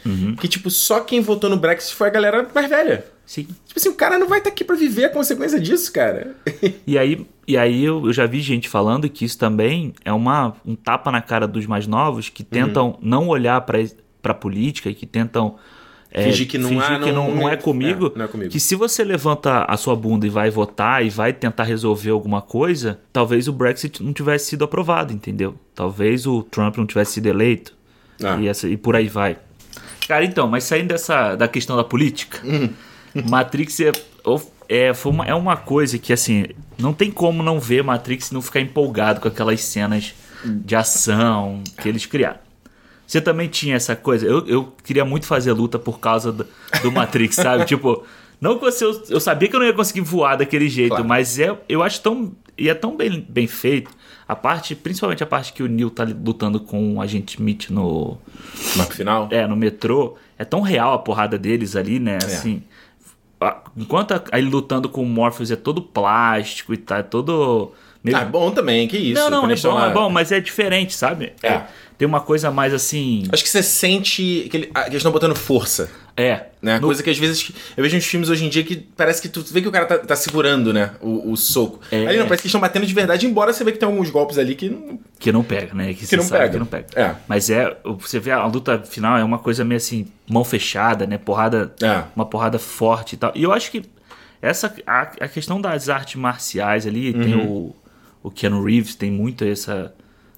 Que, tipo, só quem votou no Brexit foi a galera mais velha. Sim. Tipo assim, o cara não vai estar aqui pra viver a consequência disso, cara. E aí, e aí eu, já vi gente falando que isso também é uma, um tapa na cara dos mais novos que tentam Uhum. não olhar pra, pra política e que tentam. É, Fingir que não fingir que não- não, não não é é- comigo. é, não é comigo. Que se você levanta a sua bunda e vai votar e vai tentar resolver alguma coisa, talvez o Brexit não tivesse sido aprovado, entendeu? Talvez o Trump não tivesse sido eleito. Ah. E, essa- e por aí vai. Cara, então, mas saindo dessa da questão da política, Uhum. Matrix é, é, foi uma, é uma coisa que, assim, não tem como não ver Matrix e não ficar empolgado com aquelas cenas de ação que eles criaram. Você também tinha essa coisa? Eu, eu queria muito fazer luta por causa do, do Matrix, sabe? Tipo, não que você, eu, eu sabia que eu não ia conseguir voar daquele jeito, Claro. mas é, eu acho tão. E é tão bem, bem feito. A parte, principalmente a parte que o Neo tá lutando com o agente Smith no, no final. é, no metrô, é tão real a porrada deles ali, né? Assim. a- Enquanto ele lutando com o Morpheus é todo plástico e tá, é todo. Ah, bom também, que isso. não, não, é bom, é bom, mas é diferente, sabe? É. Tem uma coisa mais assim. Acho que você sente que, ele- que eles estão botando força. É. Né? No- Coisa que às vezes eu vejo uns filmes hoje em dia que parece que tu vê que o cara tá, tá segurando, né? O, o soco. É. Ali não, parece que eles estão batendo de verdade, embora você vê que tem alguns golpes ali que não. Que não pega, né? Que, você não pega. que não pega. É. Mas é. Você vê a luta final é uma coisa meio assim, mão fechada, né? Porrada. É. Uma porrada forte e tal. E eu acho que essa. A, a questão das artes marciais ali, tem Uhum. o. O Keanu Reeves tem muito essa.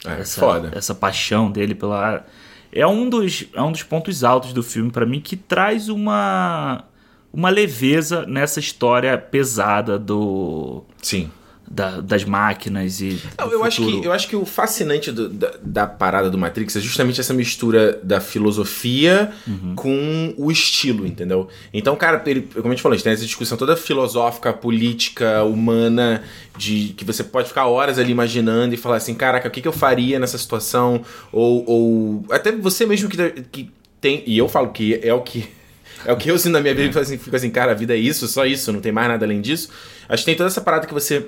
É, essa, foda. essa paixão dele pela. É um dos, é um dos pontos altos do filme pra mim que traz uma. Uma leveza nessa história pesada do. Sim. Da- das máquinas e. Não, eu, acho que, eu acho que o fascinante do- da, da parada do Matrix é justamente essa mistura da filosofia Uhum. com o estilo, entendeu? Então, cara, ele, como a gente falou, a gente tem essa discussão toda filosófica, política, humana, de que você pode ficar horas ali imaginando e falar assim, caraca, o que, que eu faria nessa situação? Ou, ou até você mesmo que, que tem. E eu falo que é o que. É o que eu sinto na minha vida, assim, fico assim, cara, a vida é isso, só isso, não tem mais nada além disso. Acho que tem toda essa parada que você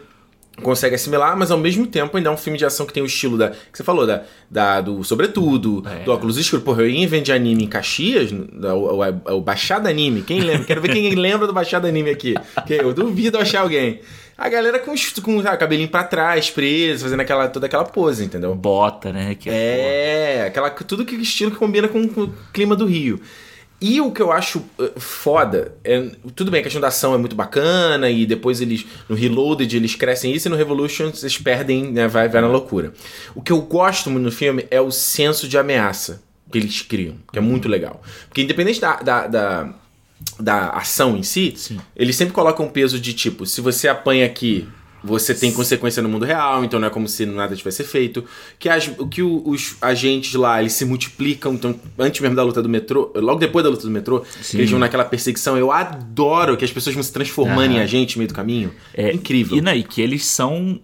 consegue assimilar, mas ao mesmo tempo ainda é um filme de ação que tem o estilo da. que você falou, da, da do Sobretudo, É. do óculos escuro. Porra, eu ia em de anime em Caxias, o, o, o Baixada Anime. Quem lembra? Quero ver quem lembra do Baixada Anime aqui. Que eu duvido achar alguém. A galera com, com sabe, cabelinho pra trás, preso, fazendo aquela, toda aquela pose, entendeu? Bota, né? Que É, aquela, tudo que estilo que combina com, com o clima do Rio. E o que eu acho eh, foda é. Tudo bem, a questão da ação é muito bacana, e depois eles. No Reloaded eles crescem isso, e no Revolution eles perdem, né? Vai, vai na loucura. O que eu gosto muito no filme é o senso de ameaça que eles criam, que é muito legal. Porque independente da. da, da da ação em si, Sim. eles sempre colocam um peso de tipo, se você apanha aqui, você tem consequência no mundo real, então não é como se nada tivesse feito. Que, as, que o- os agentes lá, eles se multiplicam, então antes mesmo da luta do metrô, logo depois da luta do metrô, eles vão naquela perseguição, eu adoro que as pessoas vão se transformando em Aham. agente no meio do caminho. É incrível. E, né, e que eles são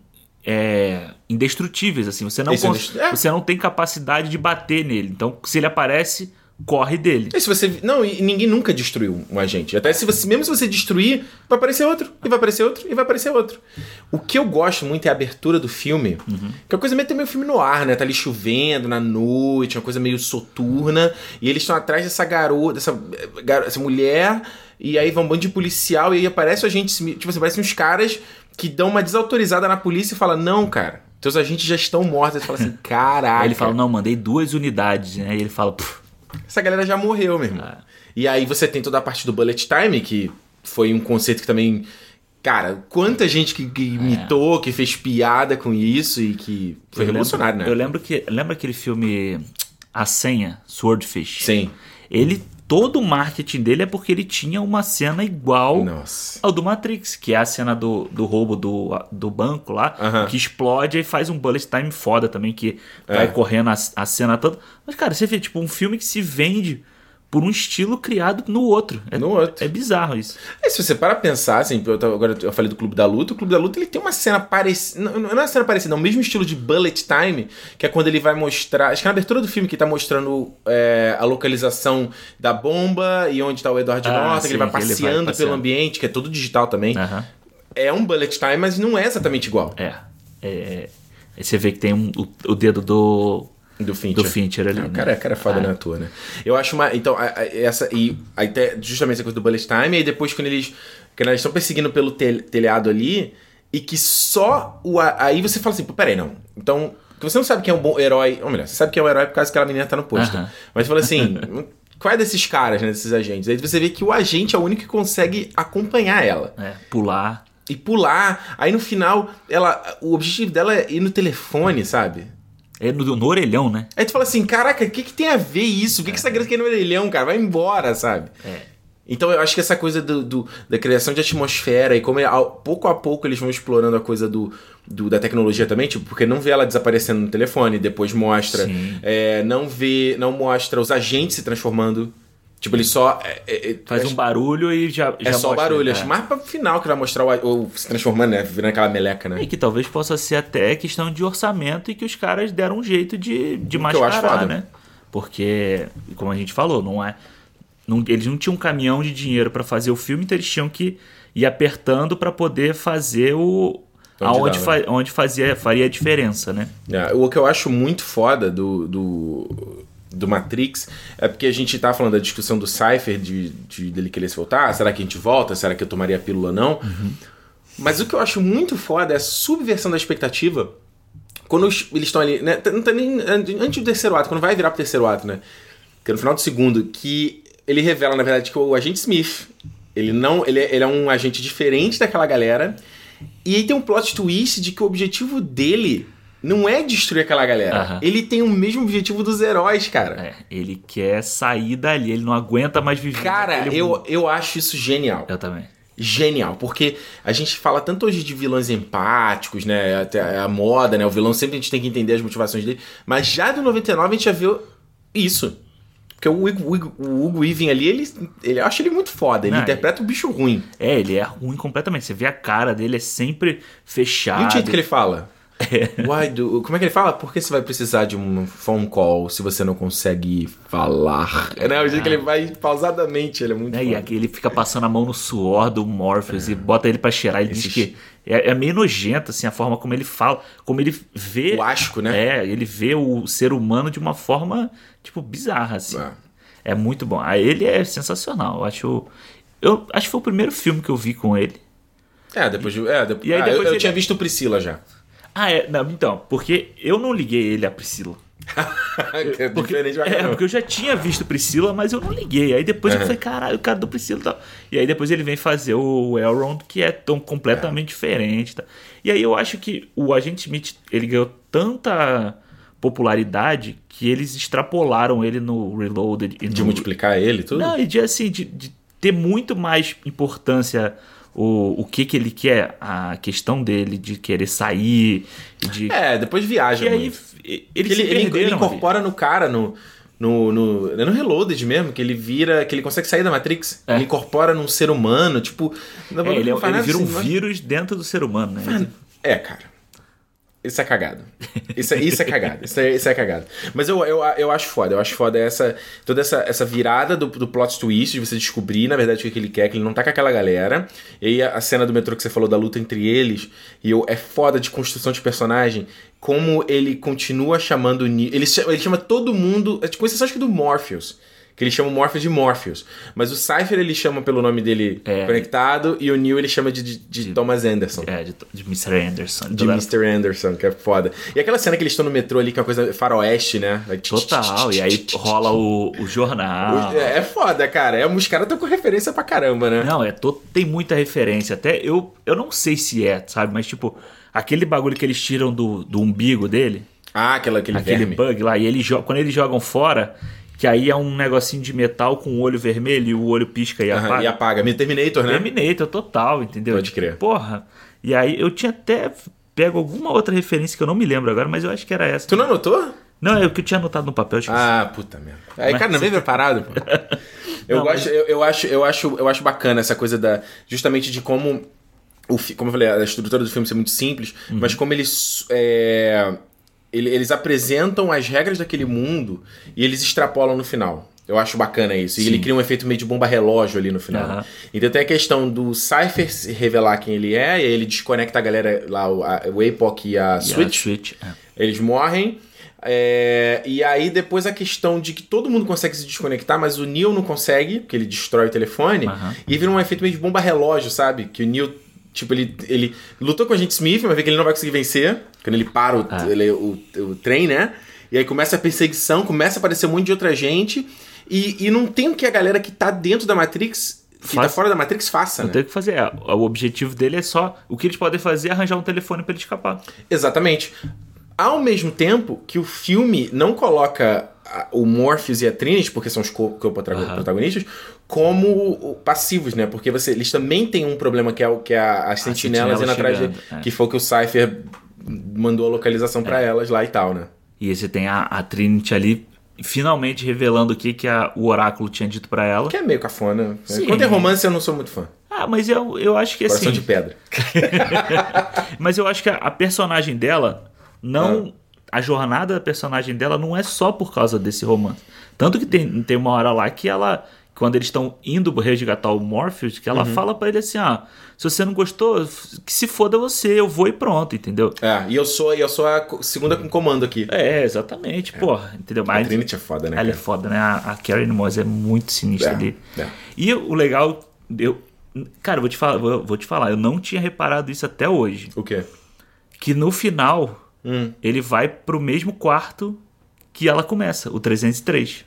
é, indestrutíveis, assim. Você não, cons- é. você não tem capacidade de bater nele. Então, se ele aparece, corre dele. E se você. Não, e ninguém nunca destruiu um agente. Até se você. Mesmo se você destruir, vai aparecer outro, e vai aparecer outro, e vai aparecer outro. O que eu gosto muito é a abertura do filme. Que é uma coisa meio, meio filme no ar, né? Tá ali chovendo na noite, uma coisa meio soturna. E eles estão atrás dessa garota, dessa, eh, essa mulher. E aí vão um bando de policial, e aí aparece o agente. Tipo assim, parecem uns caras que dão uma desautorizada na polícia e falam: Não, cara. Teus agentes já estão mortos. Você fala assim, caraca. Aí ele fala, não, mandei duas unidades, né? E ele fala, "Puf, Essa galera já morreu, meu irmão. É. E aí você tem toda a parte do bullet time, que foi um conceito que também. Cara, quanta gente que, que imitou, que fez piada com isso e que foi eu revolucionário, lembro, Eu né? lembro que. Lembra aquele filme A Senha, Swordfish? Sim. Ele. Todo o marketing dele é porque ele tinha uma cena igual Nossa. ao do Matrix, que é a cena do, do roubo do, do banco lá, Aham. que explode e faz um bullet time foda também, que vai É. correndo a, a cena toda. Mas, cara, você vê, tipo, um filme que se vende por um estilo criado no outro. É, No outro. é bizarro isso. E se você para pensar, assim, eu tava- agora eu falei do Clube da Luta, o Clube da Luta ele tem uma cena parecida. Não, não é uma cena parecida, não, o mesmo estilo de bullet time, que é quando ele vai mostrar. Acho que é na abertura do filme que tá mostrando é, a localização da bomba e onde tá o Edward Ah, Norton, que ele vai que ele vai passeando passeando. pelo ambiente, que é todo digital também. Aham. É um bullet time, mas não é exatamente igual. É. é. Aí você vê que tem um- o, o dedo do. Do Fincher. do Fincher ali. Ah, né? o cara, cara é foda Ah, na atua, né? Eu acho uma. Então, a- a- essa. E aí, te- justamente essa coisa do Bullet Time, e aí depois quando eles. Quando eles estão perseguindo pelo tel- telhado ali, e que só o. Aí você fala assim, pô, peraí, não. Então. Você não sabe quem é um bom herói. Ou melhor, você sabe quem é um herói por causa que aquela menina tá no posto. Aham. Mas você fala assim. Qual é desses caras, né? Desses agentes? Aí você vê que o agente é o único que consegue acompanhar ela É, pular. e pular. Aí no final, ela, o objetivo dela é ir no telefone, sabe? É no, no orelhão, né? Aí tu fala assim, caraca, o que, que tem a ver isso? O que, que essa criança quer no orelhão, cara? Vai embora, sabe? É. Então eu acho que essa coisa do, do- da criação de atmosfera e como é, ao- pouco a pouco eles vão explorando a coisa do, do- da tecnologia também, tipo, porque não vê ela desaparecendo no telefone, depois mostra. É, não vê, não mostra os agentes se transformando. Tipo, ele só. é- é- é- Faz um barulho e já. É já só o mostra, barulho, é. acho mais pra final que vai mostrar o, o se transformando, né? Virando aquela meleca, né? E que talvez possa ser até questão de orçamento e que os caras deram um jeito de, de O acho mascarar, né? Porque, como a gente falou, não é. não- eles não tinham um caminhão de dinheiro pra fazer o filme, então eles tinham que ir apertando pra poder fazer o. Onde aonde dava. fa- onde fazia, faria a diferença, né? É, o que eu acho muito foda do, do, do Matrix é porque a gente tá falando da discussão do Cypher, de, de dele querer se voltar. Será que a gente volta? Será que eu tomaria a pílula ou não? Mas o que eu acho muito foda é a subversão da expectativa. Quando os- eles estão ali. Né, não tá nem, antes do terceiro ato, quando vai virar pro terceiro ato, né? Que é no final do segundo, que ele revela, na verdade, que o agente Smith. Ele não. Ele é, ele é um agente diferente daquela galera. E aí tem um plot twist de que o objetivo dele não é destruir aquela galera. Aham. Ele tem o mesmo objetivo dos heróis, cara. É, ele quer sair dali, ele não aguenta mais viver. Cara, eu, mundo. eu acho isso genial. Eu também. Genial, porque a gente fala tanto hoje de vilões empáticos, né? Até a moda, né? O vilão sempre a gente tem que entender as motivações dele. Mas já do 99 a gente já viu isso. Porque o Hugo, o Hugo Weaving ali, ele, ele eu acho ele muito foda. Ele Não, interpreta o bicho ruim. É, ele é ruim completamente. Você vê a cara dele, é sempre fechado. E o jeito que ele fala? Why do... Como é que ele fala? Por que você vai precisar de um phone call se você não consegue falar? É, né? O jeito que ele vai pausadamente, ele é muito né? E aqui ele fica passando a mão no suor do Morpheus e bota ele pra cheirar. Ele diz Esses- que é, é meio nojento, assim, a forma como ele fala, como ele vê. O asco, né? É, ele vê o ser humano de uma forma, tipo, bizarra, assim. É. É muito bom. Ah, ele é sensacional. Eu acho. Eu acho que foi o primeiro filme que eu vi com ele. É, depois de... É, depois... E aí Ah, depois eu, eu ele- tinha visto Priscila já. Ah, é. Não, então, porque eu não liguei ele a Priscila. Que é Porque, diferente é, porque eu já tinha visto Priscila, mas eu não liguei. Aí depois eu Uhum. falei, caralho, o cara do Priscila e tal. E aí depois ele vem fazer o Elrond, que é tão completamente diferente. Tá? E aí eu acho que o Agente Smith, ele ganhou tanta popularidade que eles extrapolaram ele no Reloaded. E De no... multiplicar ele e tudo? Não, e de assim, de, de ter muito mais importância o, o que que ele quer, a questão dele de querer sair, de... É, depois viaja. e aí ele, se ele, ele perderam ali. incorpora no cara, no. No, no, é no Reloaded mesmo, que ele vira. que ele consegue sair da Matrix. É. Ele incorpora num ser humano, tipo. É, ele, é- ele vira um assim, mas- vírus dentro do ser humano, né? É, cara. Isso é cagado. Isso é, isso é cagado. Isso é, isso é cagado. Mas eu, eu, eu acho foda. Eu acho foda essa, toda essa, essa virada do, do plot twist, de você descobrir, na verdade, o que, que ele quer, que ele não tá com aquela galera. E aí a, a cena do metrô que você falou da luta entre eles, e eu, é foda de construção de personagem, como ele continua chamando. Ele, ele chama todo mundo, é, com exceção acho que do Morpheus. Que ele chama o Morpheus de Morpheus. Mas o Cypher ele chama pelo nome dele É. conectado, e o Neo ele chama de, de, de Thomas Anderson. É, de, de Mr. Anderson. De Mr. Anderson, que é foda. E aquela cena que eles estão no metrô ali, que é uma coisa faroeste, né? Total, e aí rola o, o jornal. É, é foda, cara. É, os caras estão com referência pra caramba, né? Não, é to- tem muita referência. Até eu, eu não sei se é, sabe? Mas tipo, aquele bagulho que eles tiram do, do umbigo dele, Ah, aquela, aquele, aquele verme. bug lá, e ele quando eles jogam fora, que aí é um negocinho de metal com o olho vermelho e o olho pisca e Aham, apaga. e apaga. Terminator, né? Terminator total, entendeu? Pode crer. Porra. E aí eu tinha até pego alguma outra referência que eu não me lembro agora, mas eu acho que era essa. Tu não anotou? Não, é o que eu tinha anotado no papel. Ah, puta merda. Aí, Mas- cara, não vem preparado, pô. Eu, Não, gosto, eu, eu acho, eu, acho, eu acho bacana essa coisa da. Justamente de como. O, como eu falei, a estrutura do filme ser muito simples, Uhum. mas como eles. é, ele- eles apresentam as regras daquele mundo e eles extrapolam no final. Eu acho bacana isso. E Sim. ele cria um efeito meio de bomba relógio ali no final. Aham. Então tem a questão do Cypher se revelar quem ele é, e aí ele desconecta a galera lá, o, a, o Apoc e a E a Switch. Switch. é. Eles morrem. É, e aí depois a questão de que todo mundo consegue se desconectar, mas o Neo não consegue, porque ele destrói o telefone. Aham. E vira um efeito meio de bomba relógio, sabe? Que o Neo, tipo, ele, ele lutou com a gente Smith, mas vê que ele não vai conseguir vencer. Quando ele para o, Ah. ele- o, o trem, né? E aí começa a perseguição, começa a aparecer um monte de outra gente. E, e não tem o que a galera que tá dentro da Matrix, que tá Faça. fora da Matrix, faça, Não né? tem o que fazer. É, O objetivo dele é só. O que eles podem fazer é arranjar um telefone pra ele escapar. Exatamente. Ao mesmo tempo que o filme não coloca a- o Morpheus e a Trinity, porque são os co- co-protagonistas, como o- passivos, né? Porque você, eles também têm um problema que é, o, que é a- as sentinelas sentinela indo atrás de, chegando, é. Que foi o que o Cypher mandou a localização pra elas lá e tal, né? E aí você tem a, a Trinity ali finalmente revelando o que, que a- o oráculo tinha dito pra ela. Que é meio cafona. Sim. Quando é romance, eu não sou muito fã. Ah, mas eu, eu acho que Coração assim. de pedra. Mas eu acho que a, a personagem dela não. A jornada da personagem dela não é só por causa desse romance. Tanto que tem, tem uma hora lá que ela. Quando eles estão indo resgatar o Morpheus, que ela fala pra ele assim: ah, se você não gostou, que se foda você, eu vou e pronto, entendeu? É, e eu sou, eu sou a segunda com comando aqui. É, exatamente, porra, entendeu? A Mas Trinity é foda, né? ela é cara? foda, né? A, a Karen Moss é muito sinistra É, ali. é. E o legal, eu. Cara, eu vou te falar, vou, vou te falar, eu não tinha reparado isso até hoje. O quê? Que no final, Hum. ele vai pro mesmo quarto que ela começa, o 303.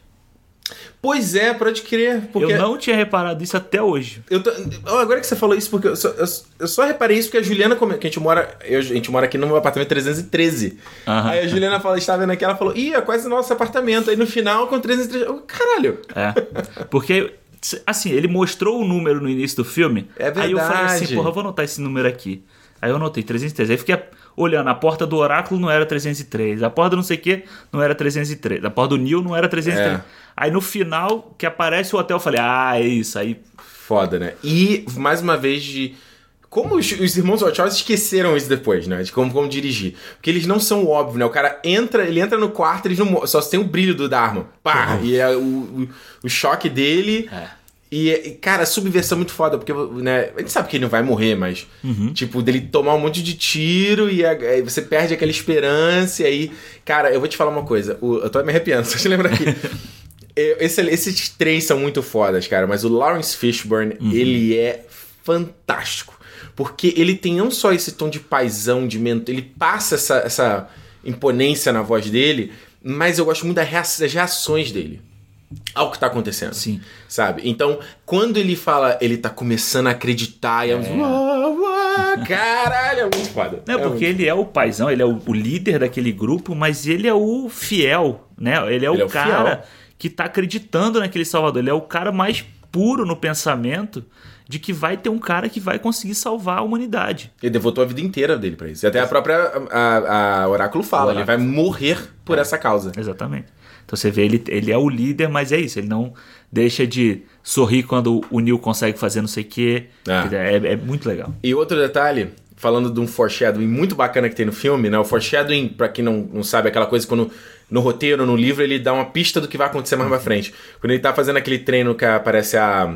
Pois é, pode crer. Porque Eu não tinha reparado isso até hoje. Eu tô- agora que você falou isso, porque eu só, eu, eu só reparei isso porque a Juliana, que a gente mora, eu- a gente mora aqui no meu apartamento 313. Aham. Aí a Juliana fala, estava vendo aqui, ela falou, ih, é quase nosso apartamento. Aí no final, com 313, eu, caralho. É. Porque, assim, ele mostrou o número no início do filme. É Aí eu falei assim, verdade. porra, eu vou anotar esse número aqui. Aí eu anotei 303. Aí fiquei olhando, a porta do oráculo não era 303. A porta do não sei o que não era 303. A porta do Neo não era 303. É. Aí no final, que aparece o hotel, eu falei, ah, é isso. Aí, Foda, né? E, mais uma vez, de... Como os, os irmãos Wachowski esqueceram isso depois, né? De como, como dirigir. Porque eles não são óbvios, né? O cara entra, ele entra no quarto, eles não... Só tem o brilho do Dharma. Pá! E é o, o, o choque dele... É. E, cara, a subversão é muito foda, porque, né, a gente sabe que ele não vai morrer, mas, tipo, dele tomar um monte de tiro e aí você perde aquela esperança, e aí, cara, eu vou te falar uma coisa, o- eu tô me arrepiando, só te lembrar aqui. Esse- esses três são muito fodas, cara, mas o Lawrence Fishburne, ele é fantástico. Porque ele tem não só esse tom de paisão, de mentor, ele passa essa, essa imponência na voz dele, mas eu gosto muito das reações dele ao que tá acontecendo. Sim. Sabe? Então, quando ele fala, ele tá começando a acreditar e é. Uá, caralho, é muito foda. Não, é porque ele é o paizão, ele é o, o líder daquele grupo, mas ele é o fiel, né? Ele é Ele o é o cara que tá acreditando naquele Salvador. Ele é o cara mais puro no pensamento de que vai ter um cara que vai conseguir salvar a humanidade. Ele devotou a vida inteira dele pra isso. E até a própria a, a Oráculo fala, O ele vai Oráculo. morrer por essa causa. Exatamente. Então você vê, ele, ele é o líder, mas é isso. Ele não deixa de sorrir quando o Neil consegue fazer não sei o quê. É. É, é muito legal. E outro detalhe, falando de um foreshadowing muito bacana que tem no filme, né? O foreshadowing, pra quem não, não sabe, é aquela coisa quando no roteiro, no livro, ele dá uma pista do que vai acontecer mais pra frente. Quando ele tá fazendo aquele treino que aparece a,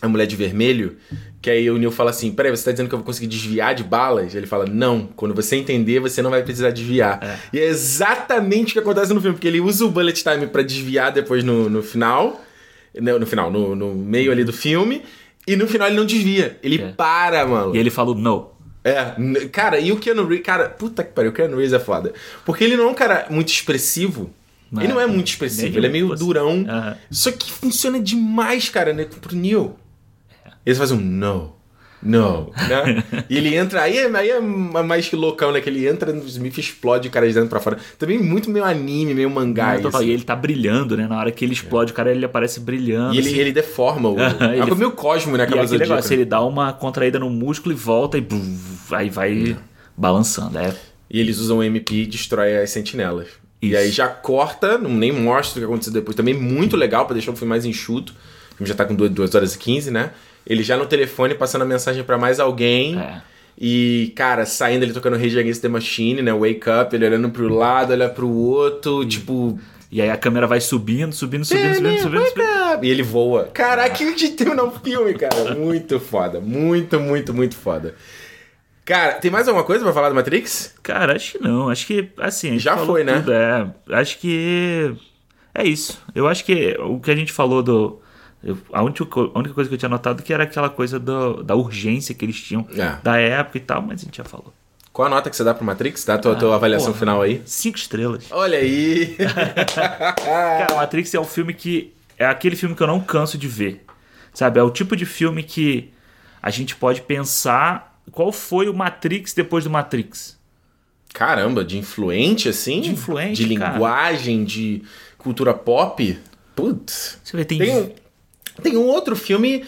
a mulher de vermelho, que aí o Neil fala assim: Peraí, você tá dizendo que eu vou conseguir desviar de balas? Ele fala: Não, quando você entender, você não vai precisar desviar. E é exatamente o que acontece no filme, porque ele usa o bullet time pra desviar depois no, no final. No, no final, no, no meio ali do filme. E no final ele não desvia. Ele É. para, mano. E ele falou, não. É, cara, e o Keanu Reeves, cara, puta que pariu, o Keanu Reeves é foda. Porque ele não é um cara muito expressivo. Não ele não é é, muito expressivo, ele é meio durão. Aham. Só que funciona demais, cara, né, pro Neil. Eles fazem um no, no, né? e ele entra, aí é, aí é mais que loucão, né? Que ele entra no Smith e explode o cara de dentro pra fora. Também muito meio anime, meio mangá. Não, total. E ele tá brilhando, né? Na hora que ele explode, o cara ele aparece brilhando. E ele, assim. ele deforma o. É ele- uma coisa meio Cosmo, né? E Zodíaco, negócio, né? ele dá uma contraída no músculo e volta e bum, aí vai balançando. É, E eles usam o MP e destrói as sentinelas. E Isso. aí já corta, não, nem mostra o que aconteceu depois. Também muito legal pra deixar o filme mais enxuto. O filme já tá com 2 horas e 15, né? Ele já no telefone passando a mensagem pra mais alguém. É. E, cara, saindo ele tocando Rage Against the Machine, né? Wake Up, ele olhando pro lado, olha pro outro, tipo. E aí a câmera vai subindo, subindo, subindo, subindo, subindo, subindo. E ele voa. Caraca, que de terminar filme, cara. Muito foda. Muito, muito, muito foda. Cara, tem mais alguma coisa pra falar do Matrix? Cara, acho que não. Acho que, assim. Já foi, né? tudo, É, acho que. É isso. Eu acho que o que a gente falou do. Eu- a, única, a única coisa que eu tinha notado que era aquela coisa do- da urgência que eles tinham É. da época e tal, mas a gente já falou. Qual a nota que você dá pro Matrix? Dá a tua, tua avaliação Ah, porra. final aí. Cinco estrelas. Olha aí. Cara, Matrix é um filme que. É aquele filme que eu não canso de ver. Sabe? É o tipo de filme que a gente pode pensar qual foi o Matrix depois do Matrix. Caramba, de influente assim? De influente, De cara. linguagem, de cultura pop? Putz. Você vê, tem. Tem tem um outro filme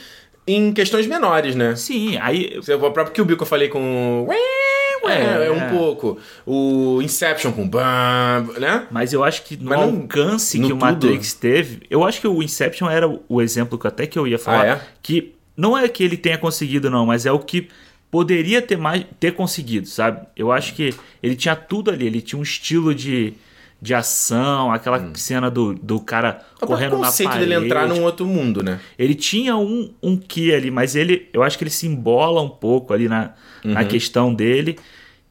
em questões menores, né? Sim, aí. O próprio Kill Bill que eu falei com... É, É. é um pouco. O Inception com... Né? Mas eu acho que no Mas não- alcance no que o tudo. Matrix teve, eu acho que o Inception era o- o exemplo que até que eu ia falar, Ah, é? que não é que ele tenha conseguido não, mas é o que poderia ter mais ter conseguido, sabe? Eu acho que ele tinha tudo ali, ele tinha um estilo de, de ação, aquela cena do, do cara É o correndo na conceito parede. dele entrar num outro mundo, né? Ele tinha um, um que ali, mas ele, eu acho que ele se embola um pouco ali na, Uhum. na questão dele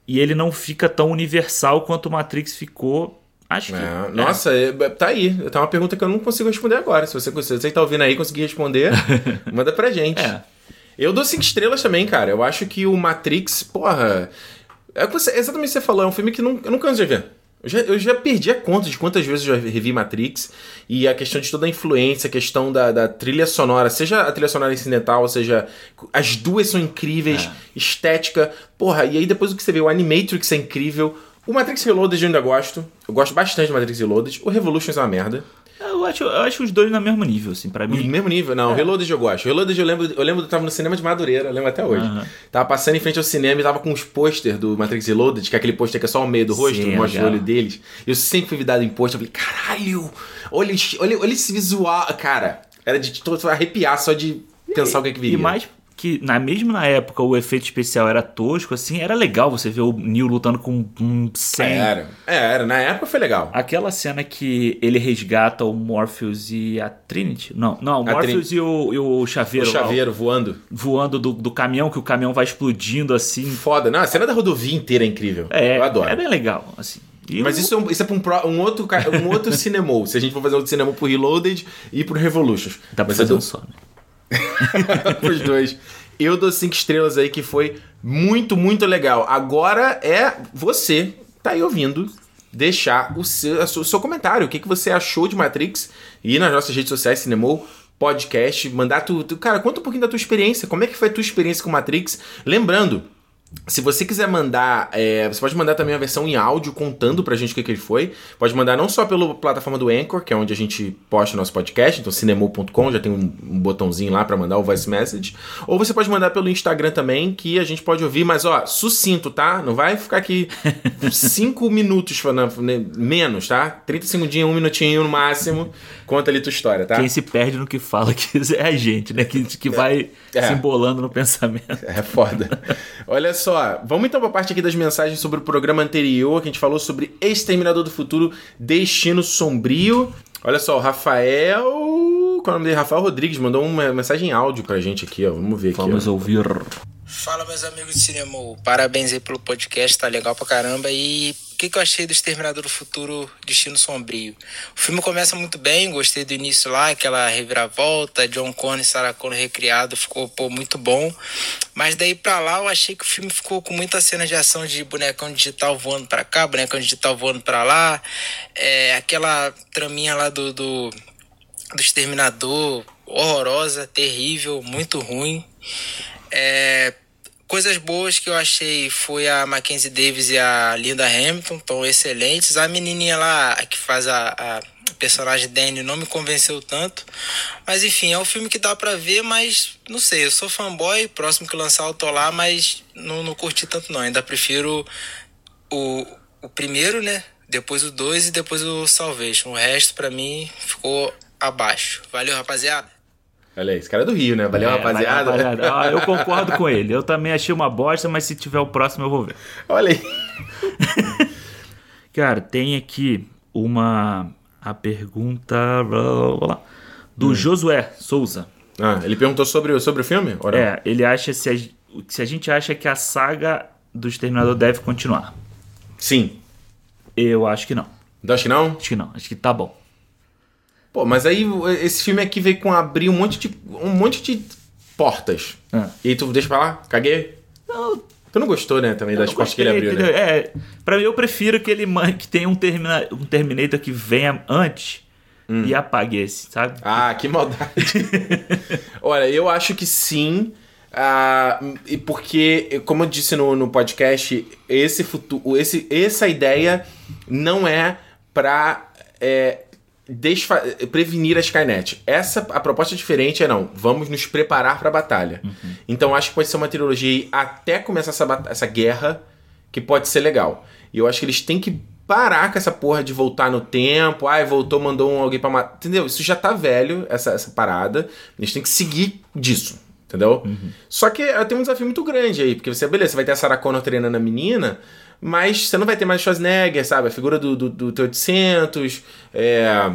e ele não fica tão universal quanto o Matrix ficou. Acho que. É, é. Nossa, é, tá aí. Tá uma pergunta que eu não consigo responder agora. Se você, se você tá ouvindo aí conseguir responder, manda pra gente. É. Eu dou cinco estrelas também, cara. Eu acho que o Matrix, porra. É o exatamente o que você falou, é um filme que não, eu não canso de ver. Eu já, eu já perdi a conta de quantas vezes eu já revi Matrix. E a questão de toda a influência, a questão da, da trilha sonora, seja a trilha sonora incidental, seja. As duas são incríveis, estética. Porra, e aí depois o que você vê, o Animatrix é incrível. O Matrix Reloaded eu ainda gosto. Eu gosto bastante do Matrix Reloaded. O Revolutions é uma merda. Eu acho, eu acho os dois no mesmo nível, assim, pra No mim. mesmo nível, não. Reloaded eu gosto. Reloaded eu lembro, eu lembro que eu tava no cinema de Madureira, eu lembro até hoje. Aham. Tava passando em frente ao cinema e tava com os pôster do Matrix Reloaded, que é aquele pôster que é só o meio do rosto, Sim, mostra o olho deles. Eu sempre fui vidado em pôster, eu falei, caralho, olha, esse- olha, olha esse visual. Cara, era de todo arrepiar só de pensar o que é que viria. E mais que, na, mesmo na época, o efeito especial era tosco, assim, era legal você ver o Neo lutando com um 100. Era. É, era. Na época foi legal. Aquela cena que ele resgata o Morpheus e a Trinity? Não, não, o Morpheus e, o, e o O Chaveiro, lá, chaveiro voando. voando do, do caminhão, que o caminhão vai explodindo assim. Foda. Não, a cena da rodovia inteira é incrível. É, eu adoro. é bem legal, assim. E Mas o- isso é, um, isso é pra um, pro- um outro, um outro cinemou. Se a gente for fazer um cinemou pro Reloaded e pro Revolutions. Dá pra Mas fazer eu um só, né? Os dois. Eu dou cinco estrelas aí, que foi muito, muito legal. Agora é você, tá aí ouvindo, deixar o seu, o seu comentário. O que, que você achou de Matrix? E nas nossas redes sociais, Cinemou Podcast, mandar tu- Cara, conta um pouquinho da tua experiência. Como é que foi a tua experiência com Matrix? Lembrando. Se você quiser mandar, é, você pode mandar também a versão em áudio contando pra gente o que, que ele foi. Pode mandar não só pela plataforma do Anchor, que é onde a gente posta o nosso podcast, então cinemou.com, já tem um, um botãozinho lá pra mandar o voice message. Ou você pode mandar pelo Instagram também, que a gente pode ouvir, mas ó, sucinto, tá? Não vai ficar aqui cinco minutos né, menos, tá? 30 segundinhos, um minutinho no máximo. Conta ali tua história, tá? Quem se perde no que fala que é a gente, né? Que, que vai É. se embolando no pensamento. É foda. Olha só, vamos então pra parte aqui das mensagens sobre o programa anterior, que a gente falou sobre Exterminador do Futuro, Destino Sombrio. Olha só, o Rafael. Qual é o nome dele? Rafael Rodrigues mandou uma mensagem em áudio pra gente aqui, ó. Vamos ver aqui. Vamos ó. ouvir. Fala, meus amigos de cinema. Parabéns aí pelo podcast, tá legal pra caramba. E que, que eu achei do Exterminador do Futuro Destino Sombrio? O filme começa muito bem, gostei do início lá, aquela reviravolta, John Connor e Sarah Connor recriado, ficou pô, muito bom. Mas daí pra lá eu achei que o filme ficou com muita cena de ação de bonecão digital voando pra cá, bonecão digital voando pra lá. É, aquela traminha lá do, do, do Exterminador, horrorosa, terrível, muito ruim. É, coisas boas que eu achei foi a Mackenzie Davis e a Linda Hamilton, estão excelentes. A menininha lá que faz a, a personagem Danny não me convenceu tanto. Mas enfim, é um filme que dá pra ver, mas não sei, eu sou fanboy, próximo que lançar eu tô lá, mas não, não curti tanto não. Ainda prefiro o, o primeiro, né? Depois o dois e depois o Salvation. O resto pra mim ficou abaixo. Valeu, rapaziada. Olha aí, esse cara é do Rio, né? Valeu, É, rapaziada. rapaziada. Ah, eu concordo com ele. Eu também achei uma bosta, mas se tiver o próximo eu vou ver. Olha aí. Cara, tem aqui uma a pergunta do Josué Souza. Ah, ele perguntou sobre, o- sobre o filme? Não? É, ele acha se a, se a gente acha que a saga do Exterminador deve continuar. Sim. Eu acho que não. Não acho que não? Acho que não. Acho que tá bom. Pô, mas aí esse filme aqui veio com abrir um monte de, um monte de portas. Ah. E aí tu deixa pra lá? Caguei? Não, Tu não gostou, né, também das eu portas que ele abriu, entendeu? né? É, pra mim eu prefiro que ele que tenha um, Termina- um Terminator que venha antes Hum. e apague esse, sabe? Ah, que maldade. Olha, eu acho que sim. ah, e porque, como eu disse no, no podcast, esse futuro, esse, essa ideia não é pra é, desfa- prevenir a Skynet. Essa a proposta diferente é não. Vamos nos preparar pra batalha. Então acho que pode ser uma trilogia aí até começar essa, essa guerra que pode ser legal. E eu acho que eles têm que parar com essa porra de voltar no tempo. Ai, voltou, mandou um alguém pra matar. Entendeu? Isso já tá velho, essa, essa parada. Eles têm que seguir disso. Entendeu? Só que eh, tem um desafio muito grande aí, porque você, beleza, você vai ter a Sarah Connor treinando a menina, mas você não vai ter mais Schwarzenegger, sabe? A figura do, do, do T-800, é...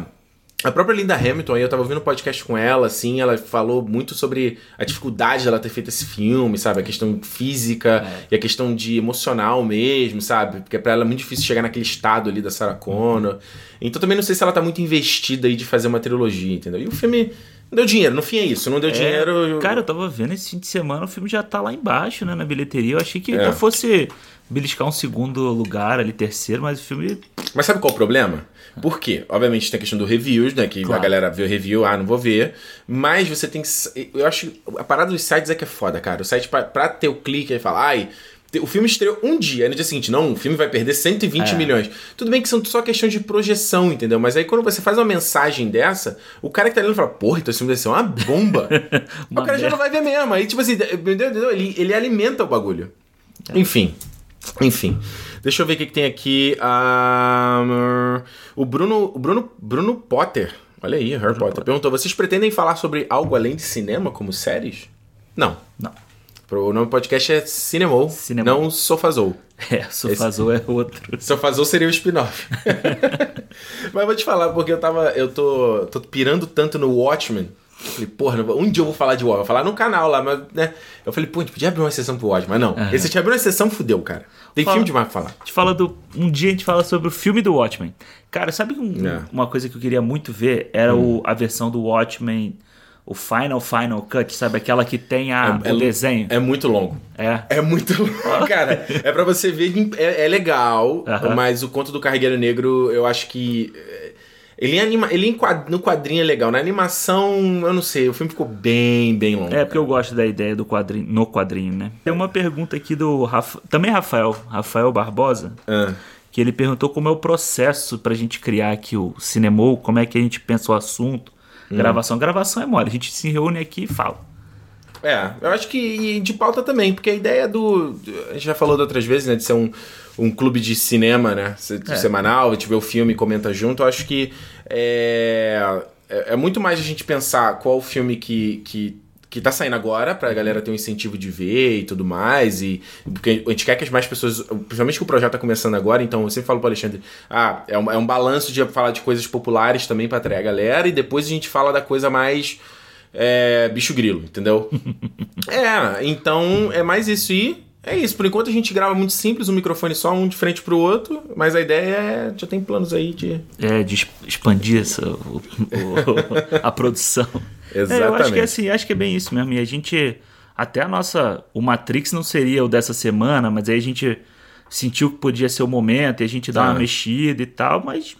A própria Linda Hamilton, aí eu tava ouvindo um podcast com ela, assim, ela falou muito sobre a dificuldade dela ter feito esse filme, sabe? A questão física e a questão de emocional mesmo, sabe? Porque pra ela é muito difícil chegar naquele estado ali da Sarah Connor. Então também não sei se ela tá muito investida aí de fazer uma trilogia, entendeu? E o filme não deu dinheiro, no fim é isso, não deu É, dinheiro. Cara, eu tava vendo esse fim de semana, o filme já tá lá embaixo, né, na bilheteria. Eu achei que É. fosse beliscar um segundo lugar ali, terceiro, mas o filme. Mas sabe qual é o problema? Por quê? Obviamente tem a questão do reviews, né? Que Claro. a galera vê o review, ah, não vou ver. Mas você tem que. Eu acho. A parada dos sites é que é foda, cara. O site, pra, pra ter o clique e falar, ai. O filme estreou um dia, no dia seguinte, não, o filme vai perder 120 É. milhões. Tudo bem que são só questões de projeção, entendeu? Mas aí quando você faz uma mensagem dessa, o cara que tá lendo fala, porra, então esse filme deve ser uma bomba. Uma o cara já merda. não vai ver mesmo. Aí, tipo assim, entendeu? Ele, ele alimenta o bagulho. Enfim. Enfim. Deixa eu ver o que, que tem aqui. Ah, o Bruno. O Bruno, Bruno Potter. Olha aí, Harry Potter. Perguntou: vocês pretendem falar sobre algo além de cinema, como séries? Não. Não. O nome do podcast é Cinemou, Cinemou. não Sofazou. É, Sofazou é outro. Sofazou seria o spin-off. Mas vou te falar, porque eu tava. Eu tô, tô pirando tanto no Watchmen. Eu falei, porra, um dia eu vou falar de Watchmen. Vou falar no canal lá, mas, né? Eu falei, pô, a gente podia abrir uma sessão pro Watchmen. Mas não. Aham. Esse te abrir uma sessão, fudeu, cara. Tem Fala. filme demais pra falar. A gente fala do. Um dia a gente fala sobre o filme do Watchmen. Cara, sabe um- É. uma coisa que eu queria muito ver? Era o, a versão do Watchmen, o Final Final Cut, sabe? Aquela que tem a, É- o é- desenho. É muito longo. É. É muito longo, cara. É pra você ver. É, é legal, mas o Conto do Carregueiro Negro, eu acho que. é, Ele, anima, ele no quadrinho é legal. Na animação, eu não sei. O filme ficou bem, bem longo. É, porque eu gosto da ideia do quadrinho, no quadrinho, né? Tem uma pergunta aqui do Rafa, também Rafael, Rafael Barbosa, Ah. que ele perguntou como é o processo pra gente criar aqui o Cinemou, como é que a gente pensa o assunto, Hum. gravação. Gravação é mole, a gente se reúne aqui e fala. É, eu acho que de pauta também, porque a ideia do. A gente já falou de outras vezes, né? De ser um, um clube de cinema, né? É. Semanal, a gente vê o filme e comenta junto. Eu acho que é, é, é muito mais a gente pensar qual o filme que. que que tá saindo agora pra galera ter um incentivo de ver e tudo mais e porque a gente quer que as mais pessoas principalmente que o projeto tá começando agora então eu sempre falo pro Alexandre ah é um, é um balanço de falar de coisas populares também pra atrair a galera e depois a gente fala da coisa mais é, bicho grilo, entendeu? é, então é mais isso e é isso. Por enquanto a gente grava muito simples, um microfone só, um de frente pro outro, mas a ideia é. Já tem planos aí de. É, de expandir essa, o- o- a produção. É, eu acho que é Exatamente. assim, acho que é bem isso mesmo. E a gente. Até a nossa. O Matrix não seria o dessa semana, mas aí a gente sentiu que podia ser o momento e a gente dá Ah. uma mexida e tal, mas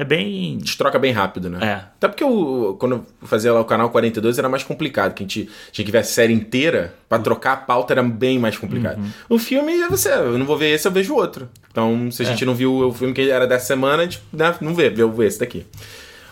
é bem. A gente troca bem rápido, né? É. Até porque eu, quando eu fazia lá o canal 42 era mais complicado, que a gente tinha que ver a série inteira, pra trocar a pauta era bem mais complicado. Uhum. O filme é você, eu não vou ver esse, eu vejo outro. Então, se a É. gente não viu o filme que era dessa semana, a gente né, não vê, vê, vê esse daqui.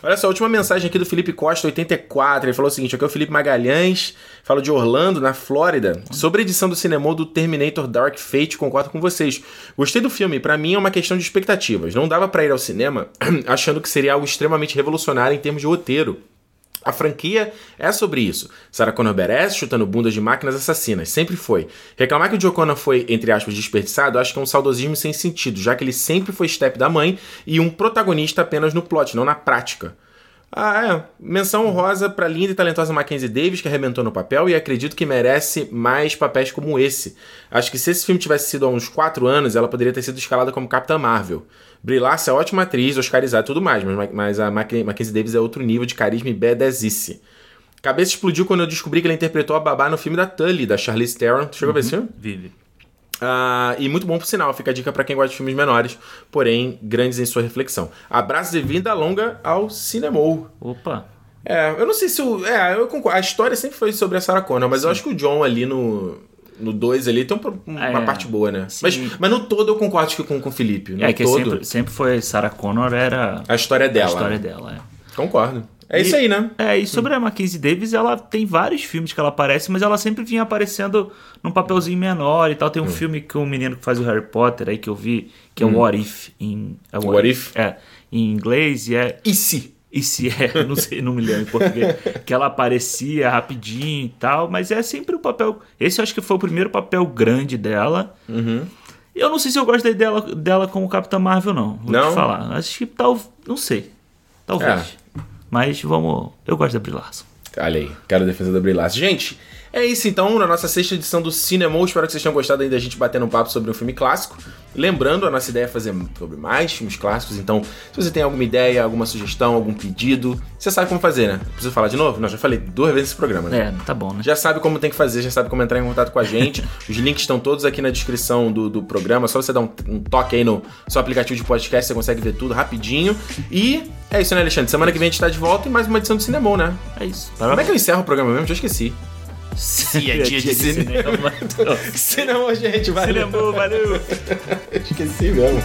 Olha só, a última mensagem aqui do Felipe Costa, 84. Ele falou o seguinte: aqui é o Felipe Magalhães, falo de Orlando, na Flórida. Sobre a edição do cinema do Terminator Dark Fate, concordo com vocês. Gostei do filme, pra mim é uma questão de expectativas. Não dava pra ir ao cinema achando que seria algo extremamente revolucionário em termos de roteiro. A franquia é sobre isso. Sarah Connor Beres chutando bundas de máquinas assassinas. Sempre foi. Reclamar que o Joe Connor foi, entre aspas, desperdiçado, acho que é um saudosismo sem sentido, já que ele sempre foi step da mãe e um protagonista apenas no plot, não na prática. Ah, é. Menção honrosa pra linda e talentosa Mackenzie Davis, que arrebentou no papel, e acredito que merece mais papéis como esse. Acho que se esse filme tivesse sido há uns 4 anos, ela poderia ter sido escalada como Capitã Marvel. Larson é ótima atriz, oscarizada e tudo mais, mas, mas a Mackenzie Davis é outro nível de carisma e badazice. Cabeça explodiu quando eu descobri que ela interpretou a babá no filme da Tully, da Charlize Theron. Chegou a ver esse filme? Vive. Ah, e muito bom por sinal, fica a dica pra quem gosta de filmes menores, porém grandes em sua reflexão. Abraço de vinda longa ao Cinemou. Opa. É, eu não sei se o. É, eu concordo. A história sempre foi sobre a Sarah Connor, mas eu acho que o John ali no. No 2 ali tem um- uma É, parte boa, né? sim. Mas, mas no todo eu concordo que com, com o Felipe. No É que todo, sempre, sempre foi Sarah Connor era a história a dela. história dela. É. Concordo. É E- isso aí, né? É, e sobre a Mackenzie Davis, ela tem vários filmes que ela aparece, mas ela sempre vinha aparecendo num papelzinho menor e tal. Hum. Tem um filme que o menino que faz o Harry Potter aí que eu vi, que é o What If em é o What If? É, em inglês e é E se? E se é, não sei, não me lembro em português, que ela aparecia rapidinho e tal, mas é sempre o papel. Esse eu acho que foi o primeiro papel grande dela. Uhum. Eu não sei se eu gosto dela, dela como Capitã Marvel, não. Vou Não? te falar. Acho que tal. Não sei. Talvez. É. Mas vamos. Eu gosto da Brie Larson. Olha aí, quero a defesa da Brie Larson. Gente, é isso então, na nossa sexta edição do Cinema. Espero que vocês tenham gostado ainda da gente batendo um papo sobre um filme clássico. Lembrando, a nossa ideia é fazer sobre mais filmes clássicos, então se você tem alguma ideia, alguma sugestão, algum pedido, você sabe como fazer, né? Preciso falar de novo? Não, já falei duas vezes esse programa, né? É, tá bom, né? Já sabe como tem que fazer, já sabe como entrar em contato com a gente. Os links estão todos aqui na descrição do, do programa. Só você dar um, um toque aí no seu aplicativo de podcast, você consegue ver tudo rapidinho. E é isso, né, Alexandre? Semana que vem a gente tá de volta e mais uma edição do Cinemon, né? É isso. Como é que eu encerro o programa mesmo? Já esqueci. Se é dia de cinema. Cinemon, gente, valeu. Cinema, valeu. Esqueci mesmo.